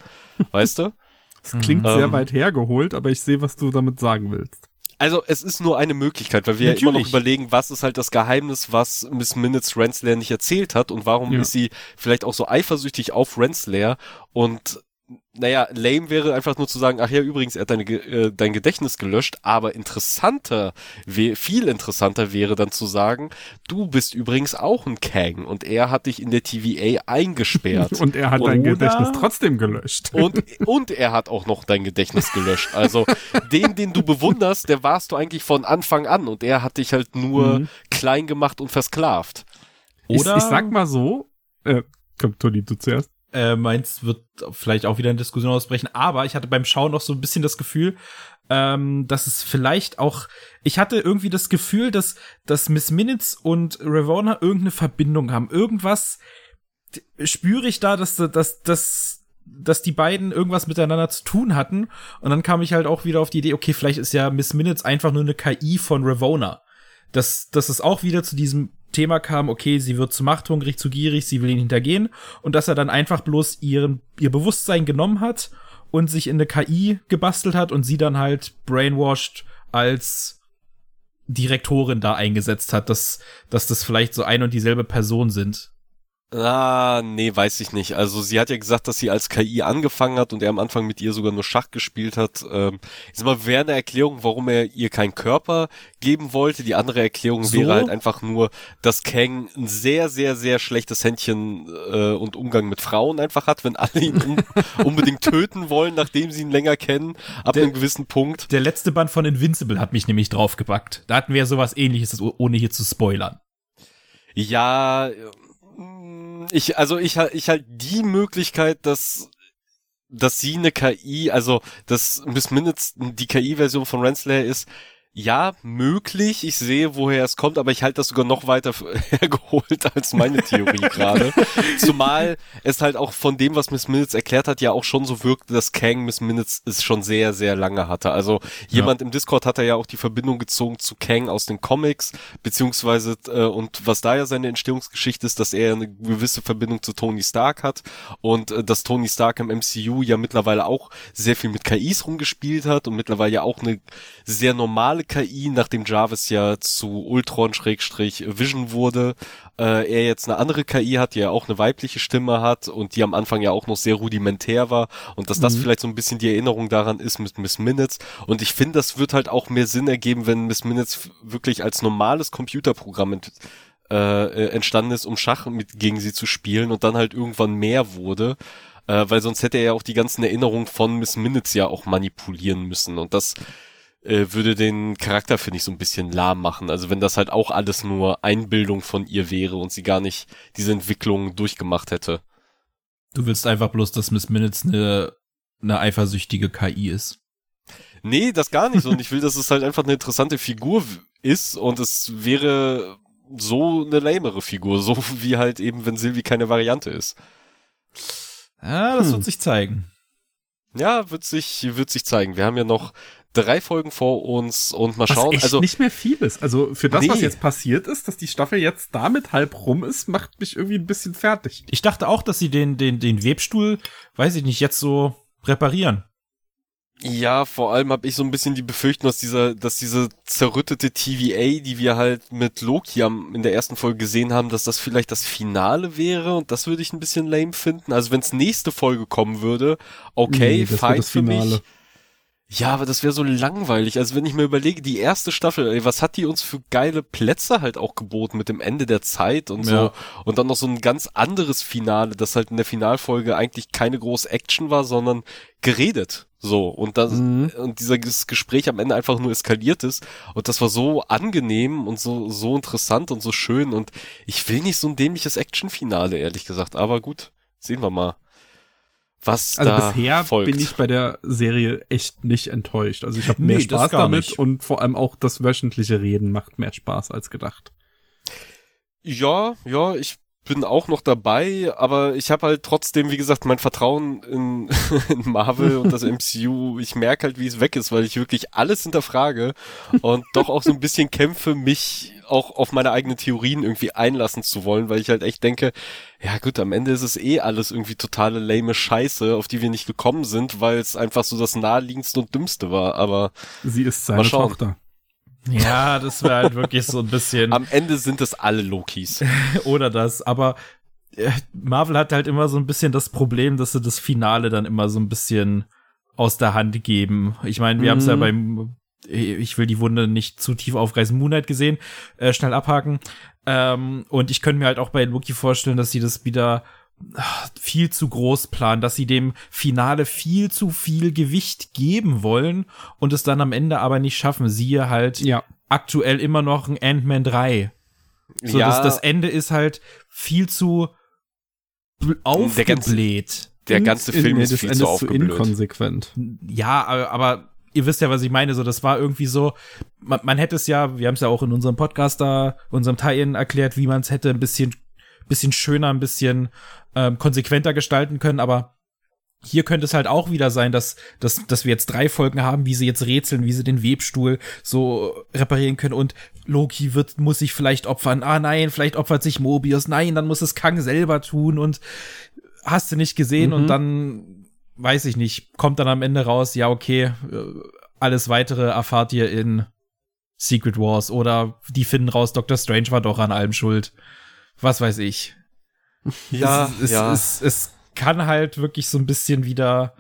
Speaker 2: weißt du? [LAUGHS]
Speaker 4: Es klingt ähm, sehr weit hergeholt, aber ich sehe, was du damit sagen willst.
Speaker 2: Also es ist nur eine Möglichkeit, weil wir Natürlich. ja immer noch überlegen, was ist halt das Geheimnis, was Miss Minutes Renslayer nicht erzählt hat und warum ja. ist sie vielleicht auch so eifersüchtig auf Renslayer und naja, lame wäre einfach nur zu sagen, ach ja, übrigens, er hat deine, äh, dein Gedächtnis gelöscht, aber interessanter, viel interessanter wäre dann zu sagen, du bist übrigens auch ein Kang und er hat dich in der TVA eingesperrt. [LAUGHS]
Speaker 4: und er hat dein Gedächtnis trotzdem gelöscht.
Speaker 2: und, und er hat auch noch dein Gedächtnis gelöscht. Also den, den du bewunderst, der warst du eigentlich von Anfang an und er hat dich halt nur mhm. klein gemacht und versklavt.
Speaker 4: Oder? Ich, ich sag mal so, äh, komm, Toni, du zuerst
Speaker 3: äh, meins wird vielleicht auch wieder eine Diskussion ausbrechen, aber ich hatte beim Schauen noch so ein bisschen das Gefühl, ähm, dass es vielleicht auch, ich hatte irgendwie das Gefühl, dass, dass Miss Minutes und Ravonna irgendeine Verbindung haben. Irgendwas spüre ich da, dass, dass, dass, dass die beiden irgendwas miteinander zu tun hatten. Und dann kam ich halt auch wieder auf die Idee, okay, vielleicht ist ja Miss Minutes einfach nur eine KI von Ravonna. Dass, dass es auch wieder zu diesem Thema kam, okay, sie wird zu machthungrig, zu gierig, sie will ihn hintergehen und dass er dann einfach bloß ihren, ihr Bewusstsein genommen hat und sich in eine KI gebastelt hat und sie dann halt brainwashed als Direktorin da eingesetzt hat, dass, dass das vielleicht so ein und dieselbe Person sind.
Speaker 2: Ah, nee, weiß ich nicht. Also sie hat ja gesagt, dass sie als KI angefangen hat und er am Anfang mit ihr sogar nur Schach gespielt hat. Ähm, ist mal wäre eine Erklärung, warum er ihr keinen Körper geben wollte. Die andere Erklärung so? wäre halt einfach nur, dass Kang ein sehr, sehr, sehr schlechtes Händchen äh, und Umgang mit Frauen einfach hat, wenn alle ihn un [LAUGHS] unbedingt töten wollen, nachdem sie ihn länger kennen, ab der, einem gewissen Punkt.
Speaker 3: Der letzte Band von Invincible hat mich nämlich draufgepackt. Da hatten wir sowas ähnliches, ohne hier zu spoilern.
Speaker 2: Ja, ich, also ich, ich halt die Möglichkeit, dass dass sie eine KI, also dass Miss Minutes die KI-Version von Renslayer ist, ja, möglich. Ich sehe, woher es kommt, aber ich halte das sogar noch weiter [LAUGHS] hergeholt als meine Theorie [LAUGHS] gerade. Zumal es halt auch von dem, was Miss Minutes erklärt hat, ja auch schon so wirkte, dass Kang Miss Minutes es schon sehr, sehr lange hatte. Also jemand ja. im Discord hat ja auch die Verbindung gezogen zu Kang aus den Comics, beziehungsweise, äh, und was da ja seine Entstehungsgeschichte ist, dass er eine gewisse Verbindung zu Tony Stark hat und äh, dass Tony Stark im MCU ja mittlerweile auch sehr viel mit KIs rumgespielt hat und mittlerweile ja auch eine sehr normale KI, nachdem Jarvis ja zu Ultron-Vision wurde, äh, er jetzt eine andere KI hat, die ja auch eine weibliche Stimme hat und die am Anfang ja auch noch sehr rudimentär war und dass das mhm. vielleicht so ein bisschen die Erinnerung daran ist mit Miss Minutes und ich finde, das wird halt auch mehr Sinn ergeben, wenn Miss Minutes wirklich als normales Computerprogramm ent äh, entstanden ist, um Schach mit gegen sie zu spielen und dann halt irgendwann mehr wurde äh, weil sonst hätte er ja auch die ganzen Erinnerungen von Miss Minutes ja auch manipulieren müssen und das äh, würde den Charakter, finde ich, so ein bisschen lahm machen. Also wenn das halt auch alles nur Einbildung von ihr wäre und sie gar nicht diese Entwicklung durchgemacht hätte.
Speaker 3: Du willst einfach bloß, dass Miss Minutes eine, eine eifersüchtige KI ist.
Speaker 2: Nee, das gar nicht so. und ich will, dass es halt einfach eine interessante Figur ist und es wäre so eine lamere Figur, so wie halt eben, wenn Sylvie keine Variante ist.
Speaker 3: Ja, das hm. wird sich zeigen.
Speaker 2: Ja, wird sich, wird sich zeigen. Wir haben ja noch drei Folgen vor uns und mal schauen. Was
Speaker 4: echt
Speaker 2: also
Speaker 4: nicht mehr viel ist. Also für das, nee. was jetzt passiert ist, dass die Staffel jetzt damit halb rum ist, macht mich irgendwie ein bisschen fertig.
Speaker 3: Ich dachte auch, dass sie den, den, den Webstuhl, weiß ich nicht, jetzt so reparieren.
Speaker 2: Ja, vor allem habe ich so ein bisschen die Befürchtung, dass dieser, dass diese zerrüttete TVA, die wir halt mit Loki am, in der ersten Folge gesehen haben, dass das vielleicht das Finale wäre und das würde ich ein bisschen lame finden. Also wenn es nächste Folge kommen würde, okay, nee, fein für mich. Ja, aber das wäre so langweilig. Also wenn ich mir überlege, die erste Staffel, ey, was hat die uns für geile Plätze halt auch geboten mit dem Ende der Zeit und so. Ja. Und dann noch so ein ganz anderes Finale, das halt in der Finalfolge eigentlich keine große Action war, sondern geredet. So. Und das, mhm. und dieses Gespräch am Ende einfach nur eskaliert ist. Und das war so angenehm und so, so interessant und so schön. Und ich will nicht so ein dämliches Action-Finale, ehrlich gesagt. Aber gut, sehen wir mal was also da bisher folgt.
Speaker 4: bin ich bei der Serie echt nicht enttäuscht. Also ich habe mehr nee, Spaß damit nicht. und vor allem auch das wöchentliche Reden macht mehr Spaß als gedacht.
Speaker 2: Ja, ja, ich bin auch noch dabei, aber ich habe halt trotzdem, wie gesagt, mein Vertrauen in, [LAUGHS] in Marvel und das MCU. Ich merke halt, wie es weg ist, weil ich wirklich alles hinterfrage und doch auch so ein bisschen kämpfe, mich auch auf meine eigenen Theorien irgendwie einlassen zu wollen, weil ich halt echt denke, ja gut, am Ende ist es eh alles irgendwie totale lame Scheiße, auf die wir nicht gekommen sind, weil es einfach so das naheliegendste und dümmste war, aber
Speaker 4: sie ist seine Tochter.
Speaker 3: Ja, das wäre halt wirklich so ein bisschen.
Speaker 2: Am Ende sind es alle Lokis. [LAUGHS]
Speaker 3: Oder das, aber äh, Marvel hat halt immer so ein bisschen das Problem, dass sie das Finale dann immer so ein bisschen aus der Hand geben. Ich meine, wir mhm. haben es ja beim ich will die Wunde nicht zu tief aufreißen, Moonlight gesehen, äh, schnell abhaken. Ähm, und ich könnte mir halt auch bei Loki vorstellen, dass sie das wieder viel zu groß planen, dass sie dem Finale viel zu viel Gewicht geben wollen und es dann am Ende aber nicht schaffen. Siehe halt ja. aktuell immer noch ein Ant-Man 3. So, ja. das, das Ende ist halt viel zu aufgebläht.
Speaker 2: Der ganze, der ganze Film in, ist viel zu aufgebläht.
Speaker 4: inkonsequent.
Speaker 3: Ja, aber, aber ihr wisst ja, was ich meine. So, das war irgendwie so, man, man hätte es ja, wir haben es ja auch in unserem Podcast da, unserem Teil erklärt, wie man es hätte ein bisschen, bisschen schöner, ein bisschen ähm, konsequenter gestalten können, aber hier könnte es halt auch wieder sein, dass, dass, dass wir jetzt drei Folgen haben, wie sie jetzt rätseln, wie sie den Webstuhl so reparieren können und Loki wird, muss sich vielleicht opfern. Ah nein, vielleicht opfert sich Mobius. Nein, dann muss es Kang selber tun und hast du nicht gesehen mhm. und dann weiß ich nicht, kommt dann am Ende raus, ja okay, äh, alles weitere erfahrt ihr in Secret Wars oder die finden raus, Dr. Strange war doch an allem schuld. Was weiß ich. Ja, es, es, ja. Es, es, kann halt wirklich so ein bisschen wieder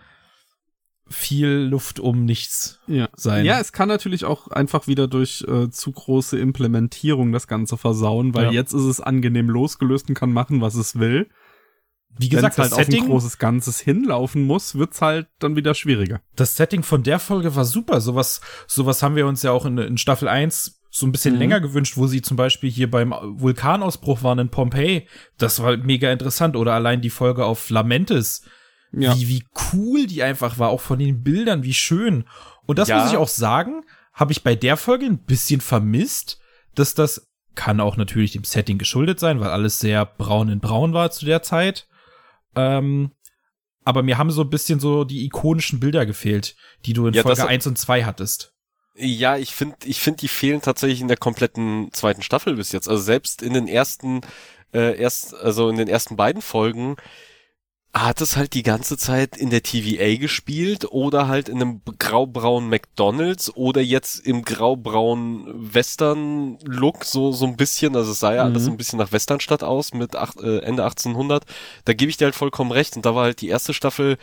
Speaker 3: viel Luft um nichts
Speaker 4: ja.
Speaker 3: sein.
Speaker 4: Ja, es kann natürlich auch einfach wieder durch äh, zu große Implementierung das Ganze versauen, weil ja. jetzt ist es angenehm losgelöst und kann machen, was es will. Wie gesagt, Wenn's halt das Setting, auf ein großes Ganzes hinlaufen muss, wird's halt dann wieder schwieriger.
Speaker 3: Das Setting von der Folge war super. Sowas, sowas haben wir uns ja auch in, in Staffel 1 so ein bisschen mhm. länger gewünscht, wo sie zum Beispiel hier beim Vulkanausbruch waren in Pompeii. Das war mega interessant. Oder allein die Folge auf Lamentis. Ja. Wie, wie cool die einfach war, auch von den Bildern, wie schön. Und das ja. muss ich auch sagen, habe ich bei der Folge ein bisschen vermisst, dass das kann auch natürlich dem Setting geschuldet sein, weil alles sehr braun in braun war zu der Zeit. Ähm, aber mir haben so ein bisschen so die ikonischen Bilder gefehlt, die du in ja, Folge 1 und 2 hattest.
Speaker 2: Ja, ich finde, ich finde, die fehlen tatsächlich in der kompletten zweiten Staffel bis jetzt. Also selbst in den ersten, äh, erst, also in den ersten beiden Folgen hat es halt die ganze Zeit in der TVA gespielt oder halt in einem graubraunen McDonalds oder jetzt im graubraunen Western-Look so so ein bisschen, also es sah ja mhm. alles so ein bisschen nach Westernstadt aus mit acht, äh, Ende 1800. Da gebe ich dir halt vollkommen recht und da war halt die erste Staffel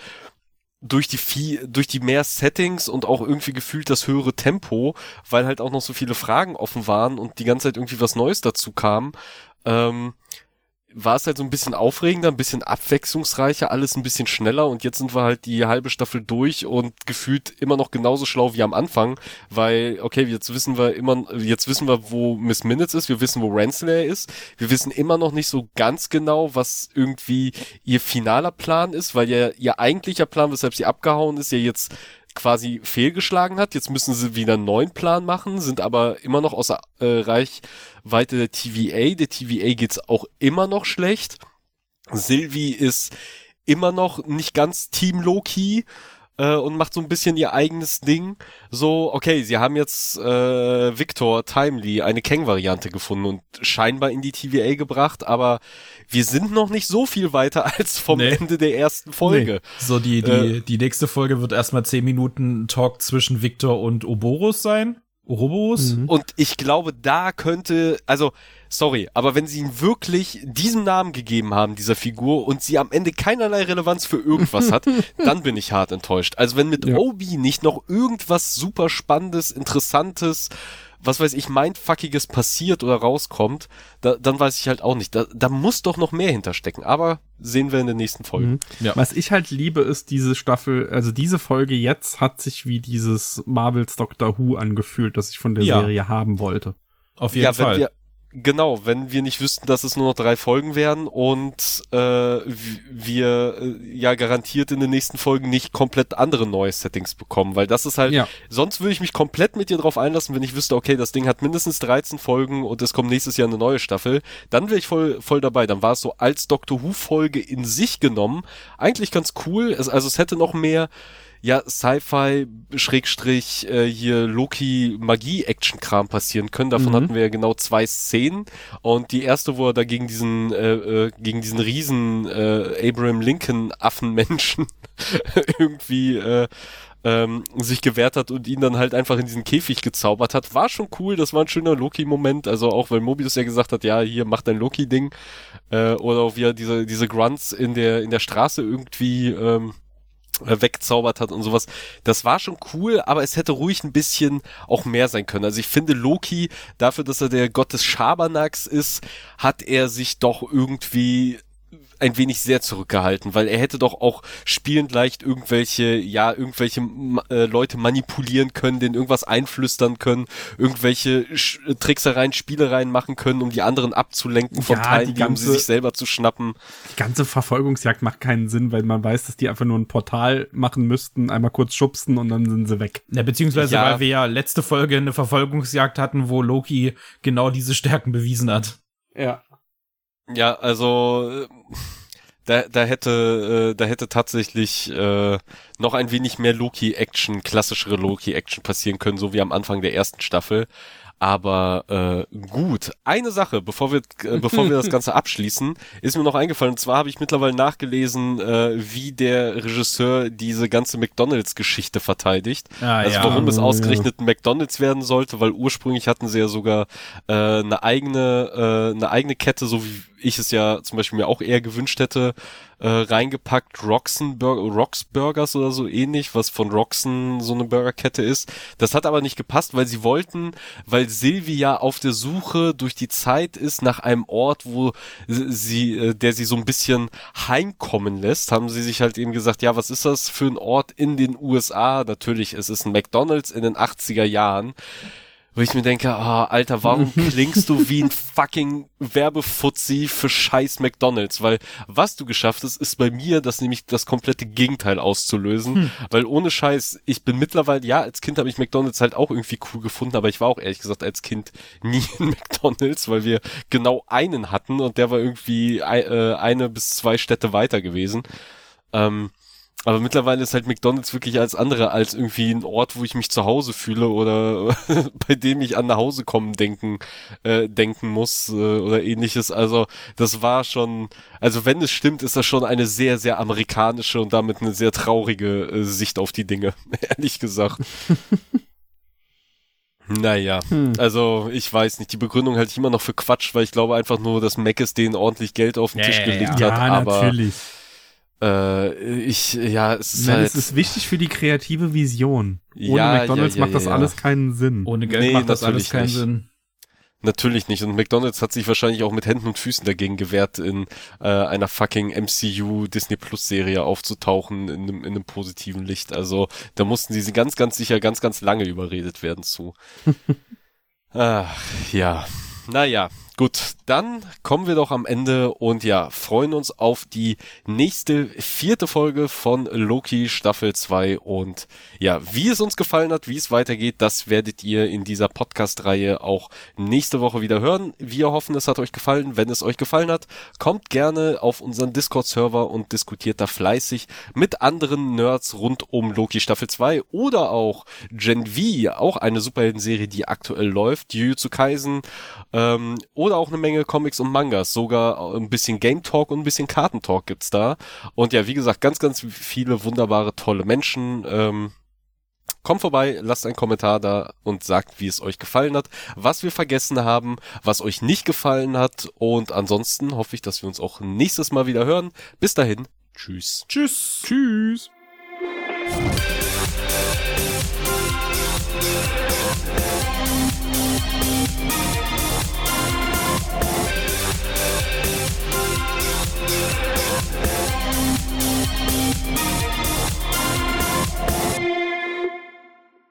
Speaker 2: durch die viel, durch die mehr Settings und auch irgendwie gefühlt das höhere Tempo, weil halt auch noch so viele Fragen offen waren und die ganze Zeit irgendwie was Neues dazu kam. Ähm, war es halt so ein bisschen aufregender, ein bisschen abwechslungsreicher, alles ein bisschen schneller. Und jetzt sind wir halt die halbe Staffel durch und gefühlt immer noch genauso schlau wie am Anfang, weil, okay, jetzt wissen wir immer, jetzt wissen wir, wo Miss Minutes ist, wir wissen, wo Renslayer ist, wir wissen immer noch nicht so ganz genau, was irgendwie ihr finaler Plan ist, weil ja ihr eigentlicher Plan, weshalb sie abgehauen ist, ja jetzt quasi fehlgeschlagen hat. Jetzt müssen sie wieder einen neuen Plan machen, sind aber immer noch außer äh, Reichweite der TVA. Der TVA geht's auch immer noch schlecht. Sylvie ist immer noch nicht ganz Team Loki äh, und macht so ein bisschen ihr eigenes Ding. So, okay, sie haben jetzt äh, Victor Timely eine Kang-Variante gefunden und scheinbar in die TVA gebracht, aber wir sind noch nicht so viel weiter [LAUGHS] als vom nee. Ende der ersten Folge. Nee.
Speaker 3: So, die, die, äh, die nächste Folge wird erstmal zehn Minuten Talk zwischen Victor und Oborus sein. Ouroboros.
Speaker 2: Mhm. Und ich glaube, da könnte, also, sorry, aber wenn sie ihn wirklich diesen Namen gegeben haben, dieser Figur, und sie am Ende keinerlei Relevanz für irgendwas hat, [LAUGHS] dann bin ich hart enttäuscht. Also wenn mit ja. Obi nicht noch irgendwas super Spannendes, Interessantes, was weiß ich, mindfuckiges passiert oder rauskommt, da, dann weiß ich halt auch nicht. Da, da muss doch noch mehr hinterstecken. Aber sehen wir in den nächsten Folgen. Mhm.
Speaker 4: Ja. Was ich halt liebe, ist diese Staffel, also diese Folge jetzt hat sich wie dieses Marvels Doctor Who angefühlt, das ich von der ja. Serie haben wollte.
Speaker 2: Auf jeden ja, Fall. Wir, Genau, wenn wir nicht wüssten, dass es nur noch drei Folgen wären und äh, wir äh, ja garantiert in den nächsten Folgen nicht komplett andere neue Settings bekommen, weil das ist halt, ja. sonst würde ich mich komplett mit dir drauf einlassen, wenn ich wüsste, okay, das Ding hat mindestens 13 Folgen und es kommt nächstes Jahr eine neue Staffel, dann wäre ich voll, voll dabei. Dann war es so als Doctor Who Folge in sich genommen eigentlich ganz cool, es, also es hätte noch mehr ja, Sci-Fi, Schrägstrich, äh, hier Loki Magie-Action-Kram passieren können. Davon mhm. hatten wir ja genau zwei Szenen. Und die erste, wo er da gegen diesen, äh, äh, gegen diesen riesen äh, Abraham Lincoln Affenmenschen [LAUGHS] irgendwie äh, ähm, sich gewehrt hat und ihn dann halt einfach in diesen Käfig gezaubert hat, war schon cool. Das war ein schöner Loki-Moment. Also auch, weil Mobius ja gesagt hat, ja, hier mach dein Loki-Ding. Äh, oder auch wie er diese, diese Grunts in der, in der Straße irgendwie ähm, äh, wegzaubert hat und sowas. Das war schon cool, aber es hätte ruhig ein bisschen auch mehr sein können. Also ich finde Loki, dafür, dass er der Gott des Schabernacks ist, hat er sich doch irgendwie ein wenig sehr zurückgehalten, weil er hätte doch auch spielend leicht irgendwelche, ja, irgendwelche äh, Leute manipulieren können, denen irgendwas einflüstern können, irgendwelche Sch Tricksereien, Spielereien machen können, um die anderen abzulenken vom ja, Teil, um sie sich selber zu schnappen.
Speaker 4: Die ganze Verfolgungsjagd macht keinen Sinn, weil man weiß, dass die einfach nur ein Portal machen müssten, einmal kurz schubsen und dann sind sie weg.
Speaker 3: Ja, beziehungsweise ja. weil wir ja letzte Folge eine Verfolgungsjagd hatten, wo Loki genau diese Stärken bewiesen hat.
Speaker 4: Ja.
Speaker 2: Ja, also da, da hätte, äh, da hätte tatsächlich äh, noch ein wenig mehr Loki-Action, klassischere Loki-Action passieren können, so wie am Anfang der ersten Staffel. Aber äh, gut, eine Sache, bevor wir, äh, bevor wir das [LAUGHS] Ganze abschließen, ist mir noch eingefallen. Und zwar habe ich mittlerweile nachgelesen, äh, wie der Regisseur diese ganze McDonalds-Geschichte verteidigt. Ah, also ja. warum es ausgerechnet ein McDonalds werden sollte, weil ursprünglich hatten sie ja sogar äh, eine eigene, äh, eine eigene Kette, so wie ich es ja zum Beispiel mir auch eher gewünscht hätte, äh, reingepackt. Roxen Burger, Rocks Burgers oder so ähnlich, was von Roxen so eine Burgerkette ist. Das hat aber nicht gepasst, weil sie wollten, weil Silvia auf der Suche durch die Zeit ist nach einem Ort, wo sie, äh, der sie so ein bisschen heimkommen lässt, haben sie sich halt eben gesagt, ja, was ist das für ein Ort in den USA? Natürlich, es ist ein McDonald's in den 80er Jahren wo ich mir denke, ah, Alter, warum [LAUGHS] klingst du wie ein fucking Werbefuzzi für scheiß McDonalds? Weil was du geschafft hast, ist bei mir das nämlich das komplette Gegenteil auszulösen. Hm. Weil ohne Scheiß, ich bin mittlerweile, ja, als Kind habe ich McDonalds halt auch irgendwie cool gefunden, aber ich war auch ehrlich gesagt als Kind nie in McDonalds, weil wir genau einen hatten und der war irgendwie äh, eine bis zwei Städte weiter gewesen. Ähm, aber mittlerweile ist halt McDonalds wirklich als andere, als irgendwie ein Ort, wo ich mich zu Hause fühle oder [LAUGHS] bei dem ich an nach Hause kommen denken, äh, denken muss äh, oder ähnliches. Also das war schon, also wenn es stimmt, ist das schon eine sehr, sehr amerikanische und damit eine sehr traurige äh, Sicht auf die Dinge, [LAUGHS] ehrlich gesagt. [LAUGHS] Naja, hm. also ich weiß nicht, die Begründung halte ich immer noch für Quatsch, weil ich glaube einfach nur, dass Mac es denen ordentlich Geld auf den ja, Tisch gelegt ja, hat. Ja, aber natürlich. Äh, ich, ja, es ist
Speaker 4: Nein, halt. Es ist wichtig für die kreative Vision. Ohne ja, McDonalds ja, ja, macht das alles keinen Sinn.
Speaker 3: Ohne Geld nee, macht das alles keinen nicht. Sinn.
Speaker 2: Natürlich nicht. Und McDonalds hat sich wahrscheinlich auch mit Händen und Füßen dagegen gewehrt, in äh, einer fucking MCU Disney Plus Serie aufzutauchen in einem, in einem positiven Licht. Also da mussten sie ganz, ganz sicher ganz, ganz lange überredet werden zu. [LAUGHS] Ach, ja. Naja, Gut, dann kommen wir doch am Ende und ja, freuen uns auf die nächste vierte Folge von Loki Staffel 2 und ja, wie es uns gefallen hat, wie es weitergeht, das werdet ihr in dieser Podcast-Reihe auch nächste Woche wieder hören. Wir hoffen, es hat euch gefallen. Wenn es euch gefallen hat, kommt gerne auf unseren Discord-Server und diskutiert da fleißig mit anderen Nerds rund um Loki Staffel 2 oder auch Gen V, auch eine Superhelden-Serie, die aktuell läuft, Jujutsu Kaisen ähm, oder auch eine Menge Comics und Mangas, sogar ein bisschen Game Talk und ein bisschen Kartentalk gibt's da. Und ja, wie gesagt, ganz, ganz viele wunderbare, tolle Menschen. Ähm, Kommt vorbei, lasst einen Kommentar da und sagt, wie es euch gefallen hat, was wir vergessen haben, was euch nicht gefallen hat. Und ansonsten hoffe ich, dass wir uns auch nächstes Mal wieder hören. Bis dahin, tschüss.
Speaker 3: Tschüss. Tschüss.